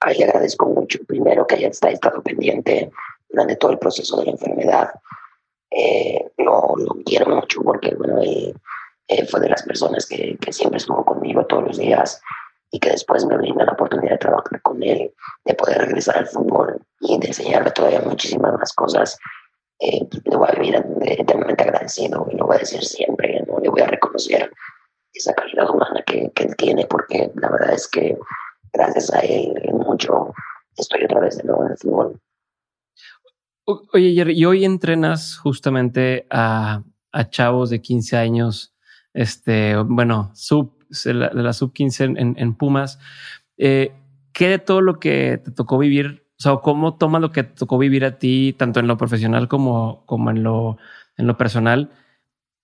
Ahí le agradezco mucho, primero que haya estado pendiente durante todo el proceso de la enfermedad. Eh, lo, lo, quiero mucho porque, bueno, él, fue de las personas que, que, siempre estuvo conmigo todos los días y que después me brinda la oportunidad de trabajar con él, de poder regresar al fútbol y de enseñarme todavía muchísimas más cosas. Eh, le voy a vivir eternamente agradecido y lo voy a decir siempre, ¿no? le voy a reconocer esa calidad humana que, que él tiene porque la verdad es que gracias a él mucho estoy otra vez de nuevo en el fútbol. Oye, Jerry, y hoy entrenas justamente a, chavos de 15 años, este, bueno, sub, de la, sub 15 en, en Pumas. Eh, ¿Qué de todo lo que te tocó vivir? O sea, ¿cómo tomas lo que te tocó vivir a ti, tanto en lo profesional como, como en, lo, en lo personal,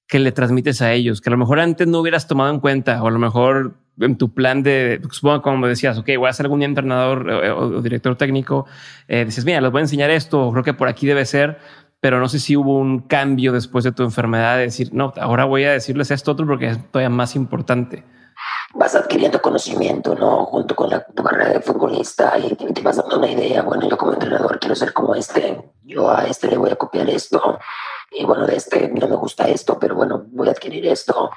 que le transmites a ellos? Que a lo mejor antes no hubieras tomado en cuenta, o a lo mejor en tu plan de, supongo como decías, ok, voy a ser algún día entrenador eh, o, director técnico, eh, dices, mira, les voy a enseñar esto, creo que por aquí debe ser, pero no sé si hubo un cambio después de tu enfermedad de decir, no, ahora voy a decirles esto otro porque es todavía más importante. Vas adquiriendo conocimiento, ¿no? Junto con la, tu carrera de futbolista y te, te vas dando una idea, bueno, yo como entrenador quiero ser como este, yo a este le voy a copiar esto, y bueno, de este no me gusta esto, pero bueno, voy a adquirir esto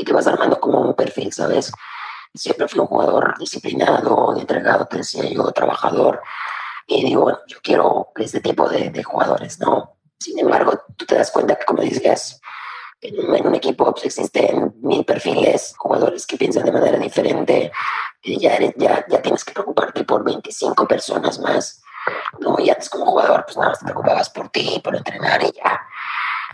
y te vas armando como un perfil, ¿sabes? Siempre fui un jugador disciplinado, entregado, te decía yo, trabajador. Y digo, bueno, yo quiero este tipo de, de jugadores, ¿no? Sin embargo, tú te das cuenta que, como dices, en, un equipo pues, existen mil perfiles, jugadores que piensan de manera diferente. Y ya, ya, ya tienes que preocuparte por 25 personas más. No, y antes como jugador, pues nada más te preocupabas por ti, por entrenar y ya.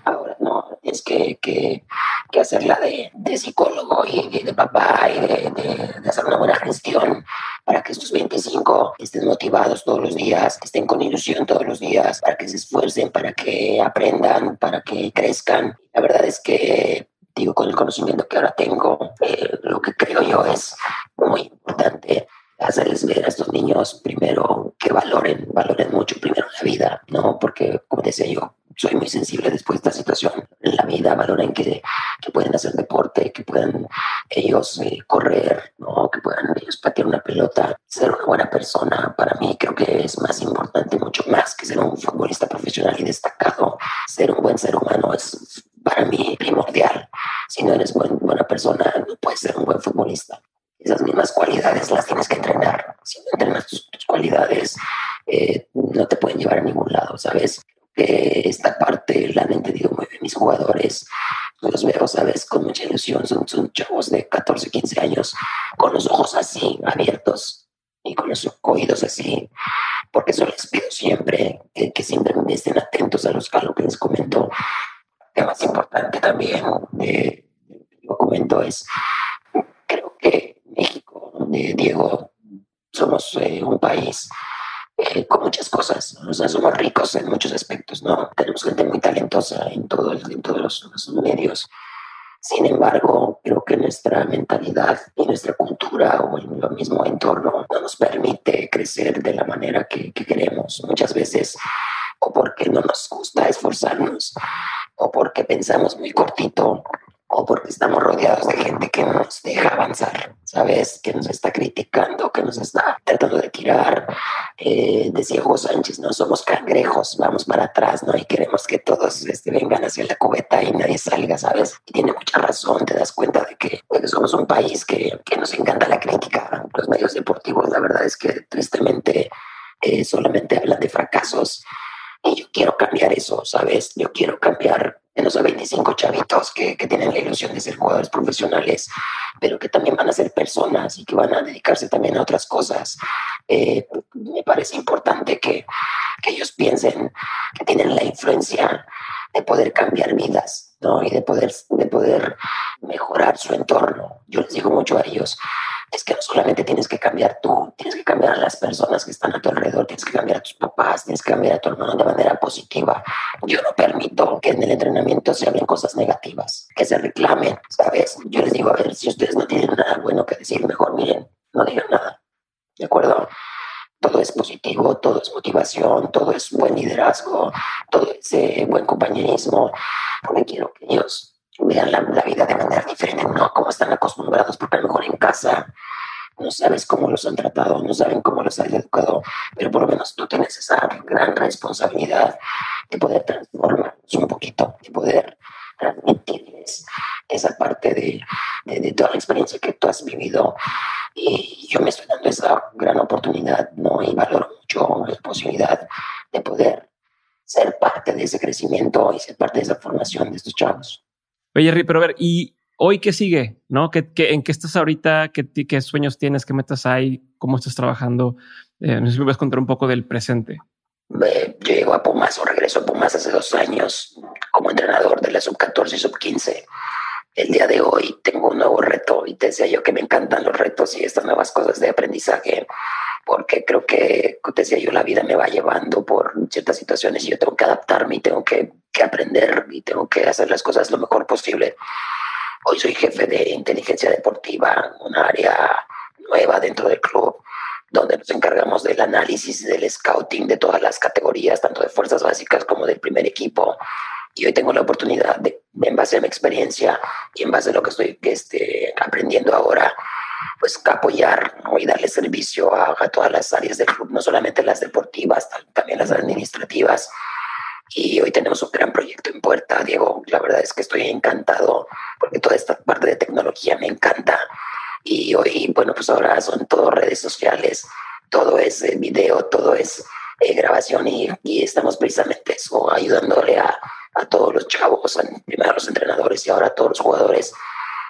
Ahora no, tienes que, que, que hacerla de, de, psicólogo y de, papá y de, de, hacer una buena gestión para que estos 25 estén motivados todos los días, que estén con ilusión todos los días, para que se esfuercen, para que aprendan, para que crezcan. La verdad es que digo, con el conocimiento que ahora tengo, eh, lo que creo yo es muy importante hacerles ver a estos niños primero que valoren, valoren mucho primero la vida, ¿no? Porque, como decía yo, soy muy sensible después de esta situación. En la vida valoren que, que pueden hacer deporte, que puedan ellos eh, correr, ¿no? que puedan ellos patear una pelota, ser una buena persona. Para mí creo que es más importante, mucho más que ser un futbolista profesional y destacado. Ser un buen ser humano es para mí primordial. Si no eres buen, buena persona, no puedes ser un buen futbolista. Esas mismas cualidades las tienes que entrenar. Si no entrenas tus, tus cualidades, eh, no te pueden llevar a ningún lado, ¿sabes? Esta parte la han entendido muy bien mis jugadores. Los veo, ¿sabes? Con mucha ilusión. Son, son chavos de 14, 15 años, con los ojos así, abiertos y con los oídos así. Porque eso les pido siempre, que, que siempre estén atentos a, los, a lo que les comento. Lo más importante también de, lo es, creo que México, Diego, somos eh, un país eh, con muchas cosas. O sea, somos ricos en muchos aspectos, ¿no? Tenemos gente muy talentosa en, todo en todos los, los, medios. Sin embargo, creo que nuestra mentalidad y nuestra cultura o el mismo entorno no nos permite crecer de la manera que, que queremos. Muchas veces, o porque no nos gusta esforzarnos, o porque pensamos muy cortito, o porque estamos rodeados de gente que nos deja avanzar, ¿sabes? Que nos está criticando, que nos está tratando de tirar. Eh, decía Hugo Sánchez, no somos cangrejos, vamos para atrás, ¿no? Y queremos que todos este, vengan hacia la cubeta y nadie salga, ¿sabes? Y tiene mucha razón, te das cuenta de que, de que somos un país que, que, nos encanta la crítica. Los medios deportivos, la verdad es que tristemente eh, solamente hablan de fracasos. Y yo quiero cambiar eso, ¿sabes? Yo quiero cambiar en esos 25 chavitos que, que, tienen la ilusión de ser jugadores profesionales, pero que también van a ser personas y que van a dedicarse también a otras cosas. Eh, me parece importante que, que ellos piensen que tienen la influencia de poder cambiar vidas, ¿no? Y de poder, de poder mejorar su entorno. Yo les digo mucho a ellos, es que no solamente tienes que cambiar tú, tienes que cambiar a las personas que están a tu alrededor, tienes que cambiar a tus papás, tienes que cambiar a tu hermano de manera positiva. Yo no permito que en el entrenamiento se hablen cosas negativas, que se reclamen, ¿sabes? Yo les digo, a ver, si ustedes no tienen nada bueno que decir, mejor miren, no digan nada, ¿de acuerdo? todo es positivo, todo es motivación, todo es buen liderazgo, todo es eh, buen compañerismo, porque quiero que ellos vean la, vida de manera diferente, no como están acostumbrados, porque a lo mejor en casa no sabes cómo los han tratado, no saben cómo los han educado, pero por lo menos tú tienes esa gran responsabilidad de poder transformarlos un poquito, de poder transmitirles esa parte de, de, de toda la experiencia que tú has vivido y yo me estoy dando esa gran oportunidad, ¿no? Y valoro mucho la posibilidad de poder ser parte de ese crecimiento y ser parte de esa formación de estos chavos. Oye, pero a ver, ¿y hoy qué sigue? ¿No? ¿Qué, qué, en qué estás ahorita? ¿Qué, ¿Qué, sueños tienes? ¿Qué metas hay? ¿Cómo estás trabajando? Eh, no sé si me puedes contar un poco del presente. Eh, yo llego a Pumas o regreso a Pumas hace dos años como entrenador de la sub-14 y sub-15 el día de hoy tengo un nuevo reto y te decía yo que me encantan los retos y estas nuevas cosas de aprendizaje porque creo que, te decía yo, la vida me va llevando por ciertas situaciones y yo tengo que adaptarme y tengo que, que aprender y tengo que hacer las cosas lo mejor posible. Hoy soy jefe de inteligencia deportiva, una área nueva dentro del club donde nos encargamos del análisis, del scouting de todas las categorías, tanto de fuerzas básicas como del primer equipo, y hoy tengo la oportunidad de, en base a mi experiencia y en base a lo que estoy este, aprendiendo ahora, pues apoyar y darle servicio a, todas las áreas del club, no solamente las deportivas, también las administrativas. Y hoy tenemos un gran proyecto en puerta, Diego. La verdad es que estoy encantado porque toda esta parte de tecnología me encanta. Y hoy, bueno, pues ahora son todo redes sociales, todo es eh, video, todo es eh, grabación y, y, estamos precisamente eso, ayudándole a, a todos los chavos, primero a los entrenadores y ahora a todos los jugadores,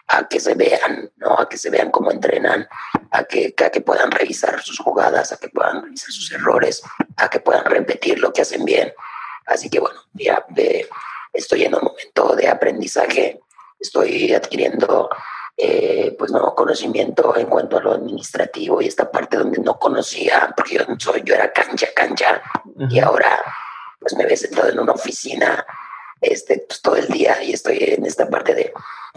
a que se vean, ¿no? A que se vean cómo entrenan, a que, a que puedan revisar sus jugadas, a que puedan revisar sus errores, a que puedan repetir lo que hacen bien. Así que bueno, ya estoy en un momento de aprendizaje, estoy adquiriendo eh, pues nuevo conocimiento en cuanto a lo administrativo y esta parte donde no conocía, porque yo, soy, yo era cancha, cancha, y ahora pues me ves sentado en una oficina este, pues, todo el día y estoy en esta parte de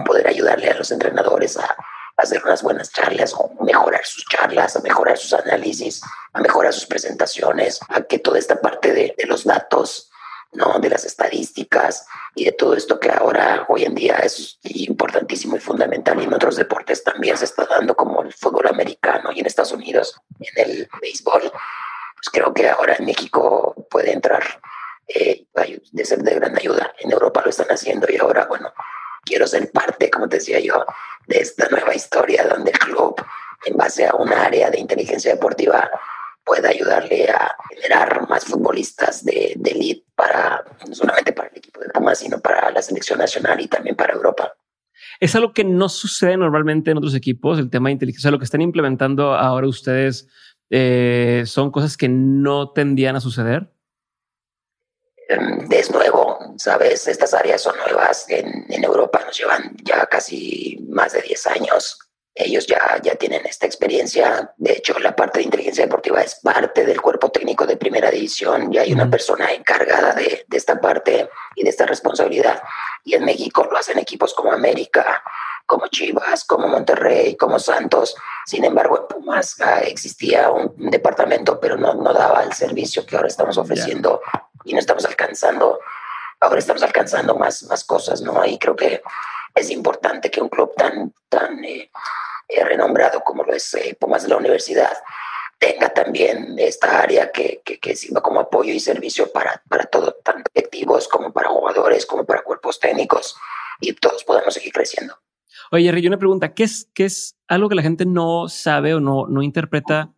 poder ayudarle a los entrenadores a, hacer unas buenas charlas, mejorar sus charlas, a mejorar sus análisis, a mejorar sus presentaciones, a que toda esta parte de, de los datos, ¿no? de las estadísticas y de todo esto que ahora hoy en día es importantísimo y fundamental y en otros deportes también se está dando como el fútbol americano y en Estados Unidos en el béisbol pues creo que ahora en México puede entrar eh, de ser de gran ayuda. En Europa lo están haciendo y ahora, bueno, quiero ser parte, como te decía yo, de esta nueva historia donde el club, en base a un área de inteligencia deportiva, pueda ayudarle a generar más futbolistas de, de elite para, no solamente para el equipo de Pumas, sino para la selección nacional y también para Europa. Es algo que no sucede normalmente en otros equipos, el tema de inteligencia, lo que están implementando ahora ustedes eh, son cosas que no tendían a suceder. Em, es nuevo, ¿sabes? Estas áreas son nuevas. En, Europa nos llevan ya casi más de 10 años. Ellos ya, ya tienen esta experiencia. De hecho, la parte de inteligencia deportiva es parte del cuerpo técnico de primera división. Ya hay una persona encargada de, de esta parte y de esta responsabilidad. Y en México lo hacen equipos como América, como Chivas, como Monterrey, como Santos. Sin embargo, en Pumas ah, existía un departamento, pero no, no daba el servicio que ahora estamos ofreciendo y no estamos alcanzando, ahora estamos alcanzando más, más cosas, ¿no? Y creo que es importante que un club tan, tan eh, eh, renombrado como lo es eh, Pumas de la Universidad tenga también esta área que, que, que, sirva como apoyo y servicio para, para todo, tanto directivos como para jugadores, como para cuerpos técnicos, y todos podemos seguir creciendo. Oye, Jerry, una pregunta, ¿qué es, qué es algo que la gente no sabe o no, no interpreta?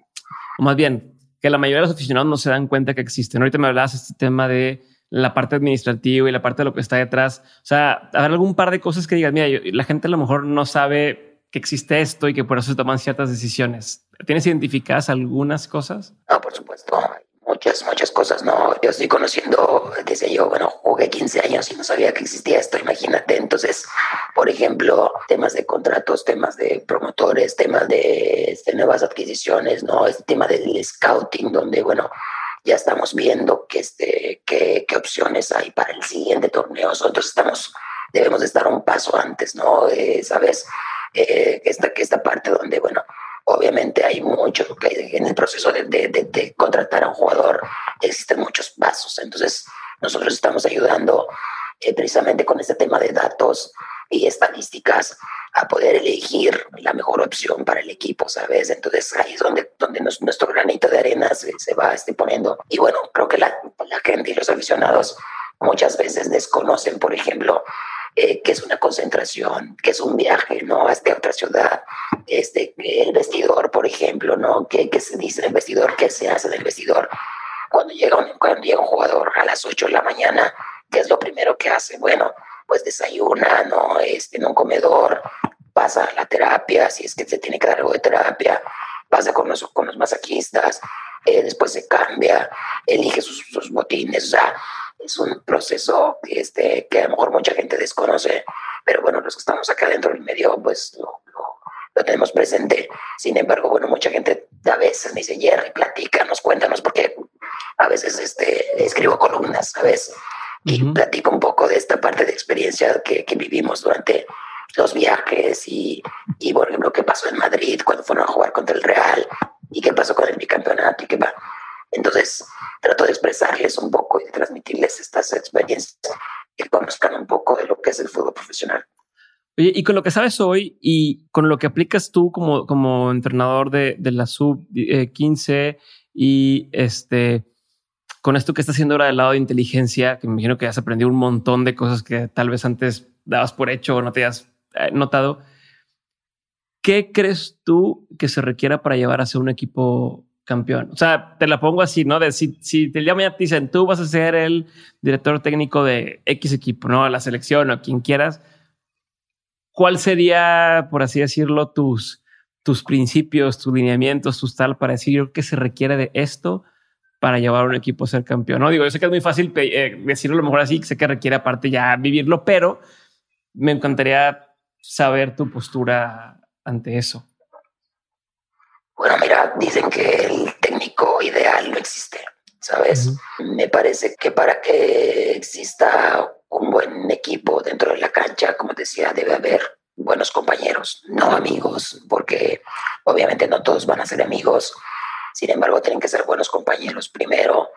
O más bien, que la mayoría de los aficionados no se dan cuenta que existen. Ahorita me hablabas de este tema de la parte administrativa y la parte de lo que está detrás. O sea, haber algún par de cosas que digas, mira, la gente a lo mejor no sabe que existe esto y que por eso se toman ciertas decisiones. ¿Tienes identificadas algunas cosas? No, por supuesto. Muchas, muchas cosas, ¿no? Yo estoy conociendo desde yo, bueno, jugué 15 años y no sabía que existía esto, imagínate. Entonces, por ejemplo, temas de contratos, temas de promotores, temas de, este, nuevas adquisiciones, ¿no? Este tema del scouting, donde, bueno, ya estamos viendo que este, qué, qué opciones hay para el siguiente torneo. Nosotros estamos, debemos de estar un paso antes, ¿no? Eh, ¿Sabes? Eh, esta, que esta parte donde, bueno, obviamente hay mucho que en el proceso de, de, de, contratar a un jugador existen muchos pasos. Entonces, nosotros estamos ayudando eh, precisamente con este tema de datos y estadísticas a poder elegir la mejor opción para el equipo, ¿sabes? Entonces ahí es donde, donde nuestro granito de arena se, se va este, poniendo. Y bueno, creo que la, la, gente y los aficionados muchas veces desconocen, por ejemplo, eh, qué es una concentración, qué es un viaje, ¿no? Hasta otra ciudad, este, el vestidor, por ejemplo, ¿no? ¿Qué, qué se dice en el vestidor? ¿Qué se hace en el vestidor? Cuando llega, un, cuando llega un jugador a las 8 de la mañana, ¿qué es lo primero que hace? Bueno, pues desayuna, ¿no? Este, en un comedor, pasa a la terapia, si es que se tiene que dar algo de terapia, pasa con los, con los masajistas, eh, después se cambia, elige sus, sus, botines, o sea, es un proceso que, este, que a lo mejor mucha gente desconoce, pero bueno, los que estamos acá dentro del medio, pues lo, lo, lo tenemos presente. Sin embargo, bueno, mucha gente a veces me dice, Jerry, platícanos, cuéntanos, porque a veces este, escribo columnas, ¿sabes? Y uh -huh. platico un poco de esta parte de experiencia que, que vivimos durante los viajes y, y, por ejemplo, qué pasó en Madrid cuando fueron a jugar contra el Real y qué pasó con el bicampeonato y qué va. Entonces, trato de expresarles un poco y de transmitirles estas experiencias que conozcan un poco de lo que es el fútbol profesional. Oye, y con lo que sabes hoy y con lo que aplicas tú como, como entrenador de, de la sub eh, 15 y este, con esto que estás haciendo ahora del lado de inteligencia, que me imagino que has aprendido un montón de cosas que tal vez antes dabas por hecho o no te has eh, notado. ¿Qué crees tú que se requiera para llevar a ser un equipo campeón? O sea, te la pongo así, ¿no? De si, te llaman y te dicen, tú vas a ser el director técnico de X equipo, ¿no? La selección o quien quieras. ¿Cuál sería, por así decirlo, tus, tus principios, tus lineamientos, tus tal para decir qué se requiere de esto para llevar a un equipo a ser campeón? No digo, yo sé que es muy fácil eh, decirlo a lo mejor así, sé que requiere aparte ya vivirlo, pero me encantaría saber tu postura ante eso. Bueno, mira, dicen que el técnico ideal no existe, ¿sabes? Uh -huh. Me parece que para que exista un buen equipo dentro de la cancha, como decía, debe haber buenos compañeros, no amigos, porque obviamente no todos van a ser amigos. Sin embargo, tienen que ser buenos compañeros primero.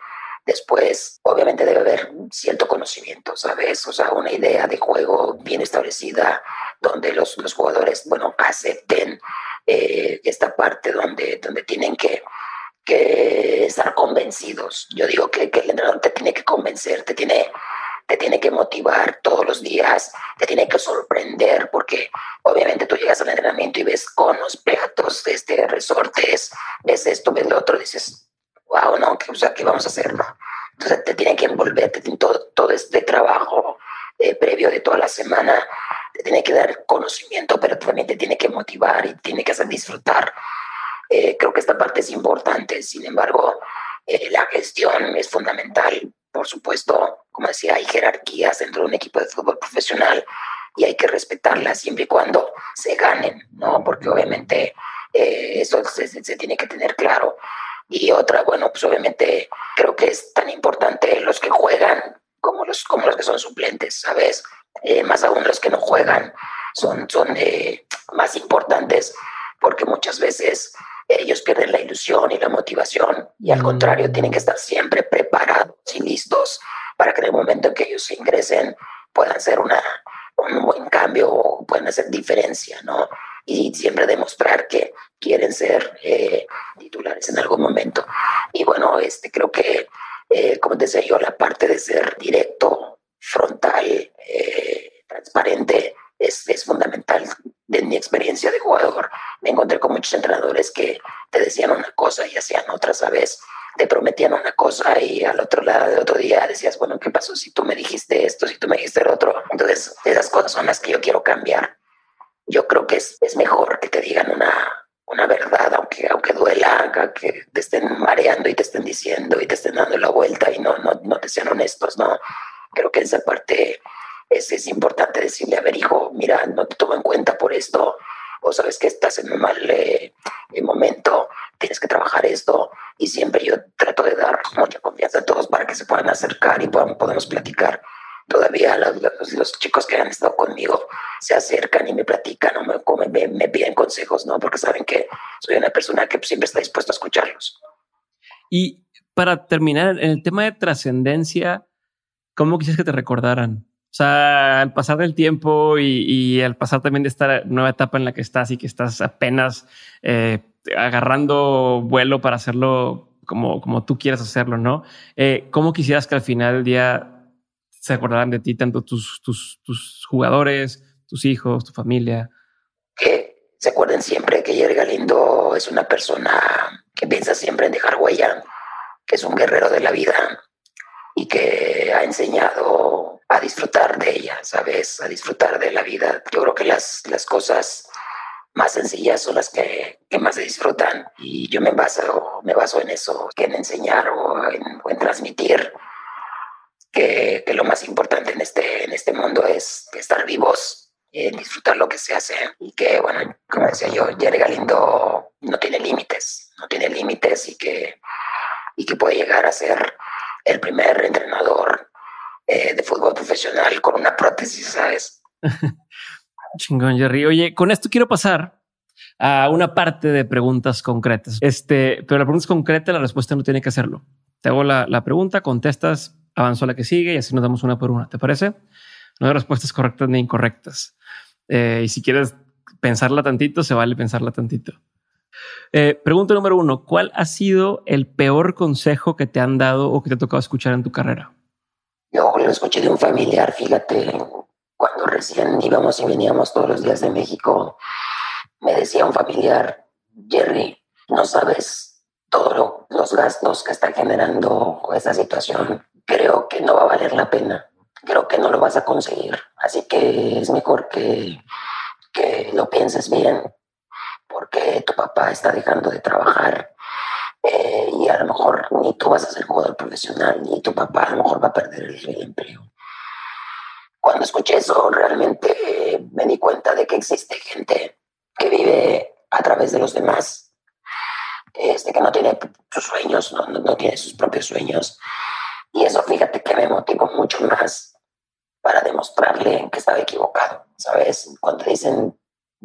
Después, obviamente debe haber cierto conocimiento, ¿sabes? O sea, una idea de juego bien establecida, donde los, los jugadores, bueno, acepten eh, esta parte donde, donde tienen que, que estar convencidos. Yo digo que, que el entrenador te tiene que convencer, te tiene, te tiene que motivar todos los días, te tiene que sorprender, porque obviamente tú llegas al entrenamiento y ves conos, platos, este, resortes, ves esto, ves lo otro, dices, wow, ¿no? O sea, ¿qué vamos a hacer, no? Entonces te tiene que envolver, te tiene todo, todo este trabajo eh, previo de toda la semana, te tiene que dar conocimiento, pero también te tiene que motivar y tiene que hacer disfrutar. Eh, creo que esta parte es importante, sin embargo, eh, la gestión es fundamental. Por supuesto, como decía, hay jerarquías dentro de un equipo de fútbol profesional y hay que respetarlas siempre y cuando se ganen, ¿no? Porque obviamente eh, eso se, tiene que tener claro. Y otra, bueno, pues obviamente creo que es tan importante los que juegan como los, como los que son suplentes, ¿sabes? Eh, más aún los que no juegan son, son eh, más importantes porque muchas veces ellos pierden la ilusión y la motivación y al contrario tienen que estar siempre preparados y listos para que en el momento en que ellos ingresen puedan ser una, un buen cambio o puedan hacer diferencia, ¿no? Y siempre demostrar que quieren ser eh, titulares en algún momento. Y bueno, este, creo que, eh, como decía yo, la parte de ser directo, frontal, eh, transparente, es, es fundamental de mi experiencia de jugador. Me encontré con muchos entrenadores que te decían una cosa y hacían otra, ¿sabes? Te prometían una cosa y al otro lado del otro día decías, bueno, ¿qué pasó si tú me dijiste esto, si tú me dijiste lo otro? Entonces, esas cosas son las que yo quiero cambiar. Yo creo que es, es mejor que te digan una, una verdad, aunque, aunque duela, que te estén mareando y te estén diciendo y te estén dando la vuelta y no, no, no te sean honestos, ¿no? Creo que esa parte es, es importante decirle, a ver, hijo, mira, no te tomo en cuenta por esto, o sabes que estás en un mal eh, momento, tienes que trabajar esto. Y siempre yo trato de dar mucha confianza a todos para que se puedan acercar y podamos platicar. Todavía los, los, chicos que han estado conmigo se acercan y me platican o me, me, me, piden consejos, ¿no? Porque saben que soy una persona que siempre está dispuesta a escucharlos. Y para terminar, en el tema de trascendencia, ¿cómo quisieras que te recordaran? O sea, al pasar del tiempo y, al pasar también de esta nueva etapa en la que estás y que estás apenas eh, agarrando vuelo para hacerlo como, como tú quieras hacerlo, ¿no? Eh, ¿Cómo quisieras que al final del día se acordaran de ti tanto tus, tus, tus jugadores, tus hijos, tu familia? Que se acuerden siempre que Jerry Galindo es una persona que piensa siempre en dejar huella, que es un guerrero de la vida y que ha enseñado a disfrutar de ella, ¿sabes? A disfrutar de la vida. Yo creo que las, las cosas más sencillas son las que, que más se disfrutan y yo me baso, me baso en eso, en enseñar o en, en transmitir que, que, lo más importante en este, en este mundo es estar vivos, en disfrutar lo que se hace y que, bueno, como decía yo, Jerry Galindo no tiene límites, no tiene límites y que, y que puede llegar a ser el primer entrenador eh, de fútbol profesional con una prótesis, ¿sabes? *laughs* Chingón, Jerry. Oye, con esto quiero pasar a una parte de preguntas concretas. Este, pero la pregunta es concreta, la respuesta no tiene que hacerlo. Te hago la, pregunta, contestas, avanzo a la que sigue y así nos damos una por una. ¿Te parece? No hay respuestas correctas ni incorrectas. Eh, y si quieres pensarla tantito, se vale pensarla tantito. Eh, pregunta número uno, ¿cuál ha sido el peor consejo que te han dado o que te ha tocado escuchar en tu carrera? Yo lo escuché de un familiar, fíjate, cuando recién íbamos y veníamos todos los días de México, me decía un familiar, Jerry, no sabes todos los gastos que está generando esta situación. Creo que no va a valer la pena. Creo que no lo vas a conseguir. Así que es mejor que, que lo pienses bien, porque tu papá está dejando de trabajar eh, y a lo mejor ni tú vas a ser jugador profesional, ni tu papá a lo mejor va a perder el, empleo. Cuando escuché eso, realmente me di cuenta de que existe gente que vive a través de los demás, este, que no tiene sus sueños, no, no, no tiene sus propios sueños. Y eso, fíjate que me motivó mucho más para demostrarle que estaba equivocado, ¿sabes? Cuando dicen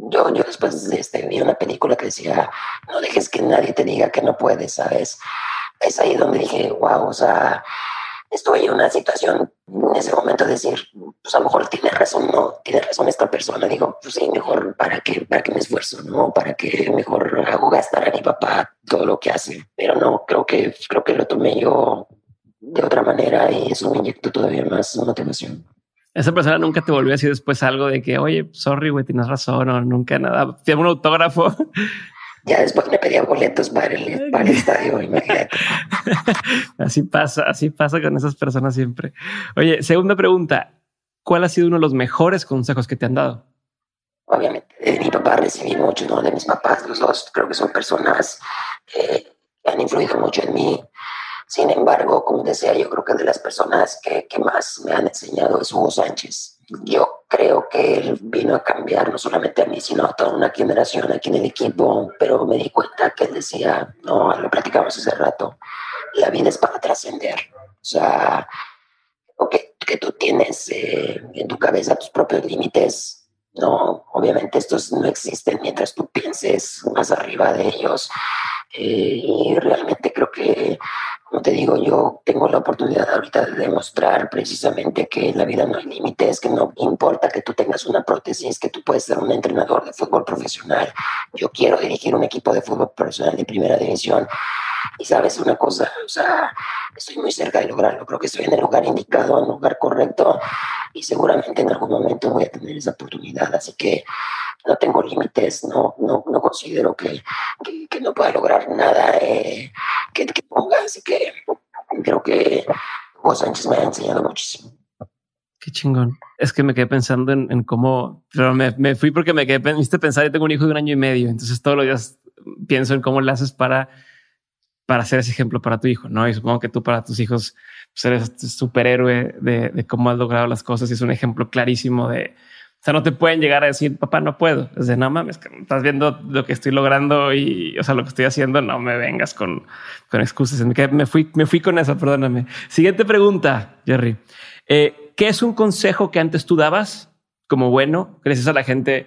yo, yo después de este, vi una película que decía, no dejes que nadie te diga que no puedes, ¿sabes? Es ahí donde dije, wow, o sea, estoy en una situación en ese momento de decir, pues a lo mejor tiene razón, no, tiene razón esta persona. Digo, pues sí, mejor para que, para me esfuerzo, ¿no? Para que mejor hago gastar a mi papá todo lo que hace. Pero no, creo que, creo que lo tomé yo de otra manera y eso me inyectó todavía más motivación esa persona nunca te volvió a decir después algo de que, oye, sorry, güey, tienes razón, o nunca nada. Tiene un autógrafo. *laughs* Ya después me pedía boletos para el, para el estadio, imagínate. *laughs* así pasa, así pasa con esas personas siempre. Oye, segunda pregunta. ¿Cuál ha sido uno de los mejores consejos que te han dado? Obviamente, de mi papá recibí mucho, ¿no? De mis papás, los dos creo que son personas que han influido mucho en mí. Sin embargo, como decía, yo creo que de las personas que, que más me han enseñado es Hugo Sánchez. Yo creo que él vino a cambiar no solamente a mí, sino a toda una generación aquí en el equipo, pero me di cuenta que él decía, no, lo platicamos hace rato, la vida es para trascender. O sea, que, que tú tienes eh, en tu cabeza tus propios límites, no, obviamente estos no existen mientras tú pienses más arriba de ellos. Eh, y realmente creo que como te digo, yo tengo la oportunidad ahorita de demostrar precisamente que en la vida no hay límites, que no importa que tú tengas una prótesis, que tú puedes ser un entrenador de fútbol profesional. Yo quiero dirigir un equipo de fútbol profesional de primera división. Y sabes una cosa, o sea, estoy muy cerca de lograrlo. Creo que estoy en el lugar indicado, en el lugar correcto. Y seguramente en algún momento voy a tener esa oportunidad. Así que no tengo límites, no, no, no considero que, que, que, no pueda lograr nada eh, que, que ponga. Así que creo que Hugo Sánchez me ha enseñado muchísimo. Qué chingón. Es que me quedé pensando en, cómo, pero me, me, fui porque me quedé, viste pensar, yo tengo un hijo de un año y medio, entonces todos los días pienso en cómo le haces para, para ser ese ejemplo para tu hijo, ¿no? Y supongo que tú para tus hijos pues, eres este superhéroe de, de cómo has logrado las cosas y es un ejemplo clarísimo de, o sea, no te pueden llegar a decir, papá, no puedo. Es de, no mames, estás viendo lo que estoy logrando y, o sea, lo que estoy haciendo, no me vengas con, con excusas. Me, fui, me fui con eso, perdóname. Siguiente pregunta, Jerry. Eh, ¿Qué es un consejo que antes tú dabas como bueno? Gracias a la gente,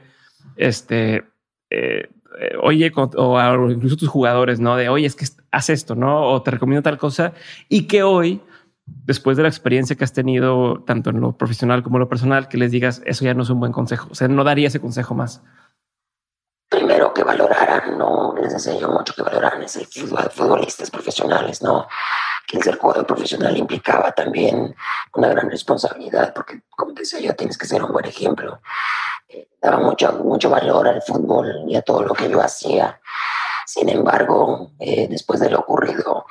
este, eh, eh, oye, o, incluso tus jugadores, ¿no? De, oye, es que haz esto, ¿no? O te recomiendo tal cosa. Y que hoy, después de la experiencia que has tenido, tanto en lo profesional como en lo personal, que les digas, eso ya no es un buen consejo. O sea, no daría ese consejo más. Primero que valoraran, ¿no? Les enseño mucho que valoraran ese futbolistas profesionales, ¿no? Que el ser profesional implicaba también una gran responsabilidad, porque como te decía yo, tienes que ser un buen ejemplo daba mucho, mucho valor al fútbol y a todo lo que yo hacía. Sin embargo, eh, después de lo ocurrido,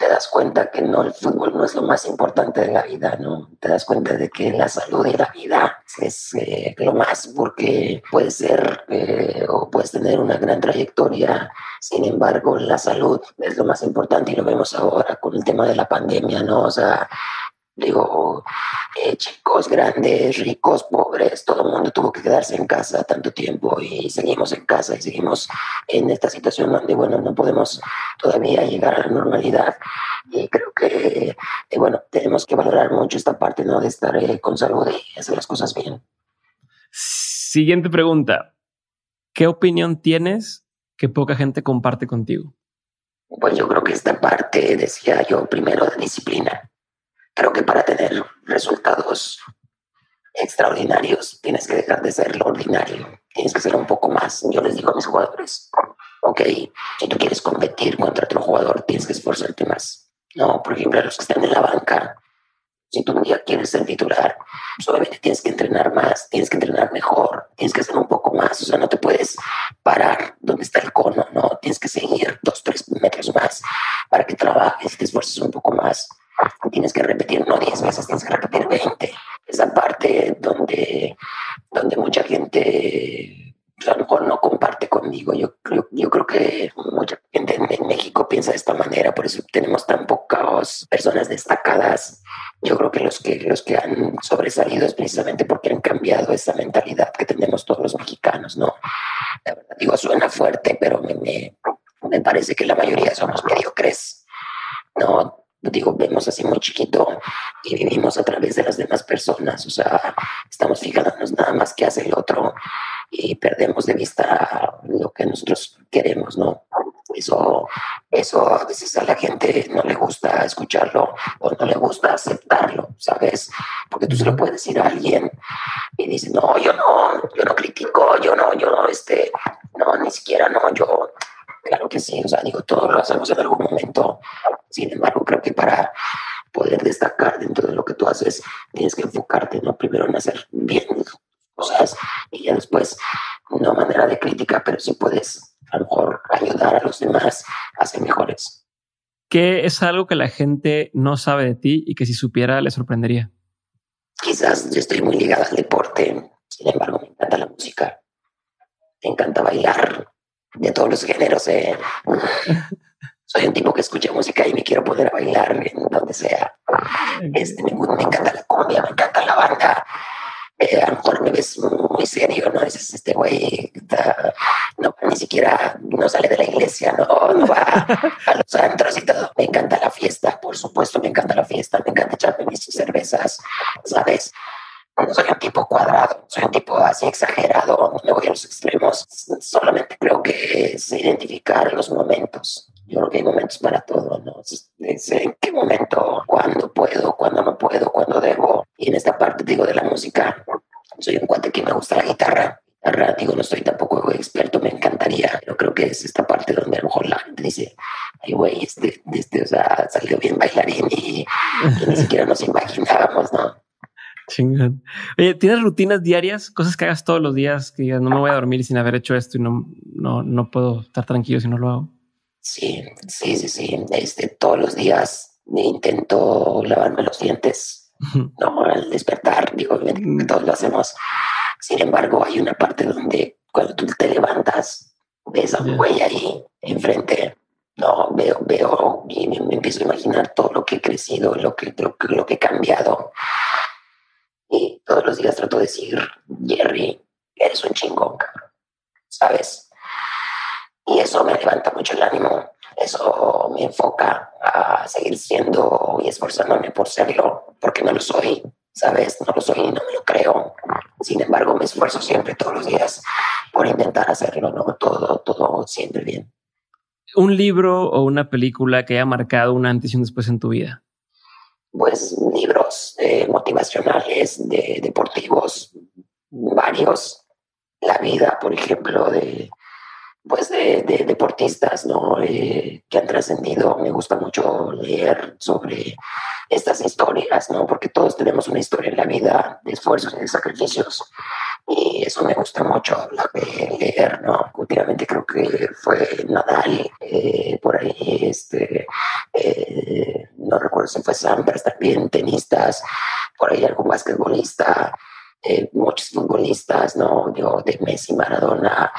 te das cuenta que no, el fútbol no es lo más importante de la vida, ¿no? Te das cuenta de que la salud y la vida es eh, lo más, porque puedes ser eh, o puedes tener una gran trayectoria, sin embargo, la salud es lo más importante y lo vemos ahora con el tema de la pandemia, ¿no? O sea, Digo, eh, chicos grandes, ricos, pobres, todo el mundo tuvo que quedarse en casa tanto tiempo y seguimos en casa y seguimos en esta situación donde, bueno, no podemos todavía llegar a la normalidad. Y creo que, eh, bueno, tenemos que valorar mucho esta parte, ¿no? De estar eh, con salud y hacer las cosas bien. Siguiente pregunta. ¿Qué opinión tienes que poca gente comparte contigo? Pues yo creo que esta parte, decía yo, primero de disciplina Creo que para tener resultados extraordinarios tienes que dejar de ser lo ordinario, tienes que ser un poco más. Yo les digo a mis jugadores, ok, si tú quieres competir contra otro jugador, tienes que esforzarte más. No, por ejemplo, los que están en la banca, si tú un día quieres ser titular, pues obviamente tienes que entrenar más, tienes que entrenar mejor, tienes que hacer un poco más, o sea, no te puedes parar donde está el cono, no, tienes que seguir dos, tres metros más para que trabajes y te esfuerces un poco más tienes que repetir no 10 veces, tienes que repetir 20. Esa parte donde, donde mucha gente pues, a lo mejor no comparte conmigo. Yo creo, yo creo que mucha gente en, México piensa de esta manera, por eso tenemos tan pocas personas destacadas. Yo creo que los que, los que han sobresalido es precisamente porque han cambiado esa mentalidad que tenemos todos los mexicanos, ¿no? La verdad, digo, suena fuerte, pero me, me, me parece que la mayoría somos mediocres. No, digo, vemos así muy chiquito y vivimos a través de las demás personas, o sea, estamos fijándonos nada más que hace el otro y perdemos de vista lo que nosotros queremos, ¿no? Eso, eso a veces a la gente no le gusta escucharlo o no le gusta aceptarlo, ¿sabes? Porque tú se lo puedes decir a alguien y dice, no, yo no, yo no critico, yo no, yo no, este, no, ni siquiera, no, yo, claro que sí, o sea, digo, todos lo hacemos en algún momento, sin embargo, creo que para poder destacar dentro de lo que tú haces, tienes que enfocarte, ¿no? Primero en hacer bien cosas y ya después, una manera de crítica, pero si puedes a lo mejor ayudar a los demás a ser mejores. ¿Qué es algo que la gente no sabe de ti y que si supiera le sorprendería? Quizás yo estoy muy ligado al deporte, sin embargo me encanta la música, me encanta bailar de todos los géneros. Eh. soy un tipo que escucha música y me quiero poder bailar en donde sea. Este, me, encanta la cumbia, me encanta la banda. Eh, a lo mejor me ves muy serio, ¿no? Dices, este güey no, ni siquiera no sale de la iglesia, no, no va a los antros y todo. Me encanta la fiesta, por supuesto, me encanta la fiesta, me encanta echarme mis cervezas, ¿sabes? No soy un tipo cuadrado, soy un tipo así exagerado, me voy a los extremos. Solamente creo que es identificar los momentos. Yo creo que hay momentos para todo, ¿no? Es, en qué momento, cuándo puedo, cuándo no puedo, cuándo debo. Y en esta parte, digo, de la música, soy un cuate que me gusta la guitarra. Guitarra, digo, no estoy tampoco experto, me encantaría, pero creo que es esta parte donde a lo mejor la gente dice, ay, güey, este, este, o sea, salió bien bailarín y, y ni siquiera nos imaginábamos, ¿no? Chingón. Oye, ¿tienes rutinas diarias? Cosas que hagas todos los días que digas, no me voy a dormir sin haber hecho esto y no, no, no puedo estar tranquilo si no lo hago. Sí, sí, sí, sí. Este, todos los días intento lavarme los dientes, no al despertar, digo, mm. todos lo hacemos. Sin embargo, hay una parte donde cuando tú te levantas, ves a un güey ahí enfrente no, veo, veo y me, empiezo a imaginar todo lo que he crecido, lo que, lo, lo que he cambiado. Y todos los días trato de decir, Jerry, eres un chingón, ¿sabes? Y eso me levanta mucho el ánimo, eso me enfoca a seguir siendo y esforzándome por serlo, porque no lo soy, ¿sabes? No lo soy y no me lo creo. Sin embargo, me esfuerzo siempre, todos los días, por intentar hacerlo, ¿no? Todo, todo siempre bien. ¿Un libro o una película que haya marcado un antes y un después en tu vida? Pues libros motivacionales, de, deportivos, varios. La vida, por ejemplo, de, pues de, deportistas ¿no? Eh, que han trascendido. Me gusta mucho leer sobre estas historias, ¿no? porque todos tenemos una historia en la vida de esfuerzos y de sacrificios. Y eso me gusta mucho leer, ¿no? Últimamente creo que fue Nadal, eh, por ahí, este, eh, no recuerdo si fue Sampras también, tenistas, por ahí algún basquetbolista. Eh, muchos futbolistas, ¿no? Yo, de Messi, Maradona,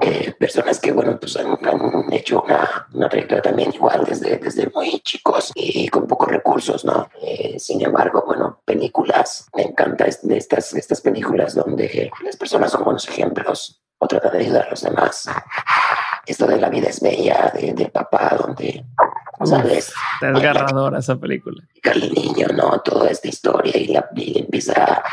eh, personas que, bueno, pues han, hecho una, una, trayectoria también igual desde, desde muy chicos y con pocos recursos, ¿no? Eh, sin embargo, bueno, películas, me encanta estas, estas películas donde las personas son buenos ejemplos o tratan de ayudar a los demás. Esto de la vida es bella, de, papá, donde, ¿sabes? Es desgarradora esa película. El niño, ¿no? Toda esta historia y, la, y empieza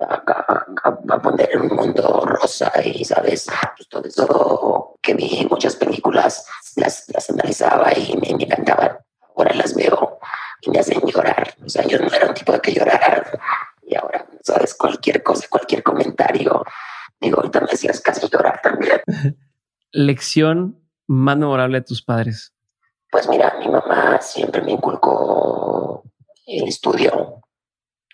a, poner en un mundo rosa y, ¿sabes? Pues todo eso que vi en muchas películas, las, las analizaba y me, me encantaban. Ahora las veo y me hacen llorar. O sea, yo no era un tipo de que llorara. Y ahora, ¿sabes? Cualquier cosa, cualquier comentario. Digo, ahorita me hacías casi llorar también. *laughs* Lección más memorable de tus padres. Pues mira, mi mamá siempre me inculcó el estudio,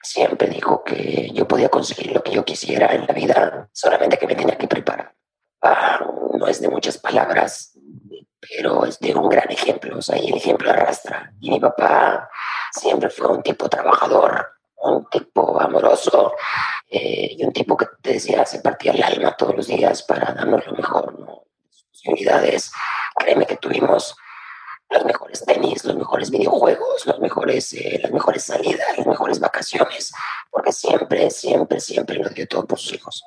siempre dijo que yo podía conseguir lo que yo quisiera en la vida, solamente que me tenía que preparar. Ah, no es de muchas palabras, pero es de un gran ejemplo, o sea, y el ejemplo arrastra. Y mi papá siempre fue un tipo trabajador, un tipo amoroso eh, y un tipo que te decía, se partía el alma todos los días para darnos lo mejor, ¿no? Posibilidades, créeme que tuvimos los mejores tenis, los mejores videojuegos, los mejores, eh, las mejores salidas, las mejores vacaciones, porque siempre, siempre, siempre lo dio todo por sus hijos.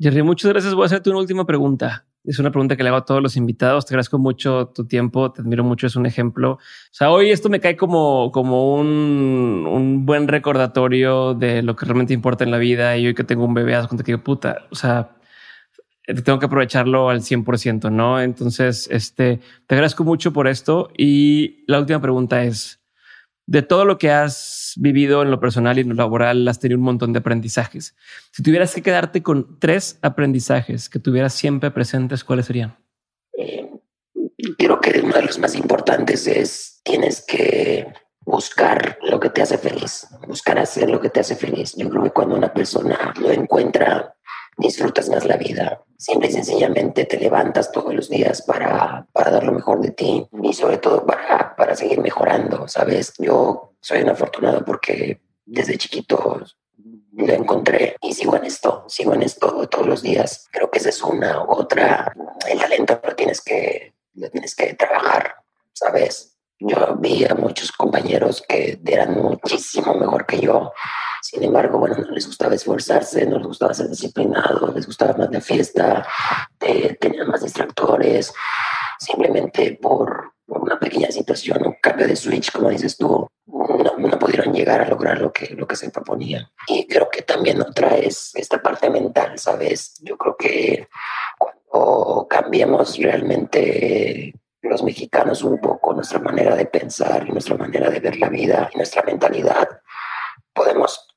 Jerry, muchas gracias. Voy a hacerte una última pregunta. Es una pregunta que le hago a todos los invitados. Te agradezco mucho tu tiempo, te admiro mucho, es un ejemplo. O sea, hoy esto me cae como, como un, un buen recordatorio de lo que realmente importa en la vida. Y hoy que tengo un bebé, haz cuenta que puta, o sea, tengo que aprovecharlo al 100%, ¿no? Entonces, este, te agradezco mucho por esto. Y la última pregunta es, de todo lo que has vivido en lo personal y en lo laboral, has tenido un montón de aprendizajes. Si tuvieras que quedarte con tres aprendizajes que tuvieras siempre presentes, ¿cuáles serían? Creo que uno de los más importantes es, tienes que buscar lo que te hace feliz, buscar hacer lo que te hace feliz. Yo creo que cuando una persona lo encuentra, disfrutas más la vida. Siempre y sencillamente te levantas todos los días para, para dar lo mejor de ti y sobre todo para, para seguir mejorando, ¿sabes? Yo soy un afortunado porque desde chiquito lo encontré y sigo en esto, sigo en esto todos los días. Creo que esa es una u otra. El talento lo tienes que, lo tienes que trabajar, ¿sabes? Yo vi a muchos compañeros que eran muchísimo mejor que yo. Sin embargo, bueno, no les gustaba esforzarse, no les gustaba ser disciplinados, les gustaba más la fiesta, tenían más distractores, simplemente por, una pequeña situación, un cambio de switch, como dices tú, no, no, pudieron llegar a lograr lo que, lo que se proponían. Y creo que también otra es esta parte mental, ¿sabes? Yo creo que cuando cambiemos realmente los mexicanos un poco nuestra manera de pensar y nuestra manera de ver la vida y nuestra mentalidad, podemos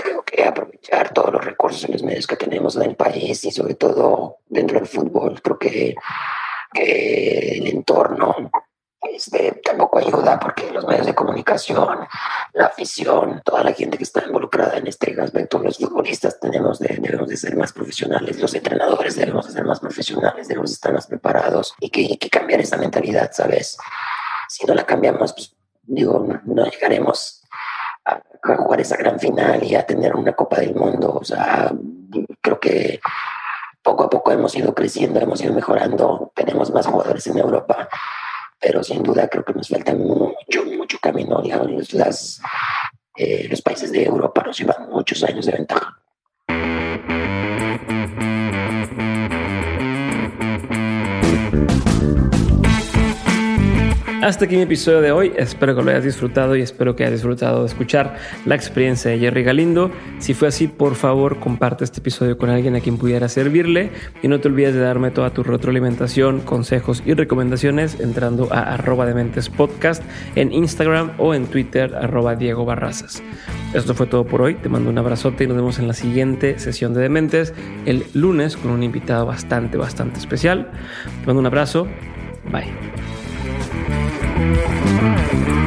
creo que aprovechar todos los recursos y los medios que tenemos en el país y sobre todo dentro del fútbol. Creo que, que el entorno este, tampoco ayuda porque los medios de comunicación, la afición, toda la gente que está involucrada en este aspecto, los futbolistas tenemos de, debemos de ser más profesionales, los entrenadores debemos de ser más profesionales, debemos de estar más preparados y que, que cambiar esa mentalidad, ¿sabes? Si no la cambiamos, pues digo, no llegaremos a, jugar esa gran final y a tener una Copa del Mundo. O sea, creo que poco a poco hemos ido creciendo, hemos ido mejorando, tenemos más jugadores en Europa pero sin duda creo que nos falta mucho, mucho camino. Las, eh, los países de Europa nos llevan muchos años de ventaja. Hasta aquí mi episodio de hoy. Espero que lo hayas disfrutado y espero que hayas disfrutado de escuchar la experiencia de Jerry Galindo. Si fue así, por favor, comparte este episodio con alguien a quien pudiera servirle. Y no te olvides de darme toda tu retroalimentación, consejos y recomendaciones entrando a arroba de mentes podcast en Instagram o en Twitter arroba Diego Barrazas. Esto fue todo por hoy. Te mando un abrazote y nos vemos en la siguiente sesión de Dementes el lunes con un invitado bastante, bastante especial. Te mando un abrazo. Bye. Mm-hmm.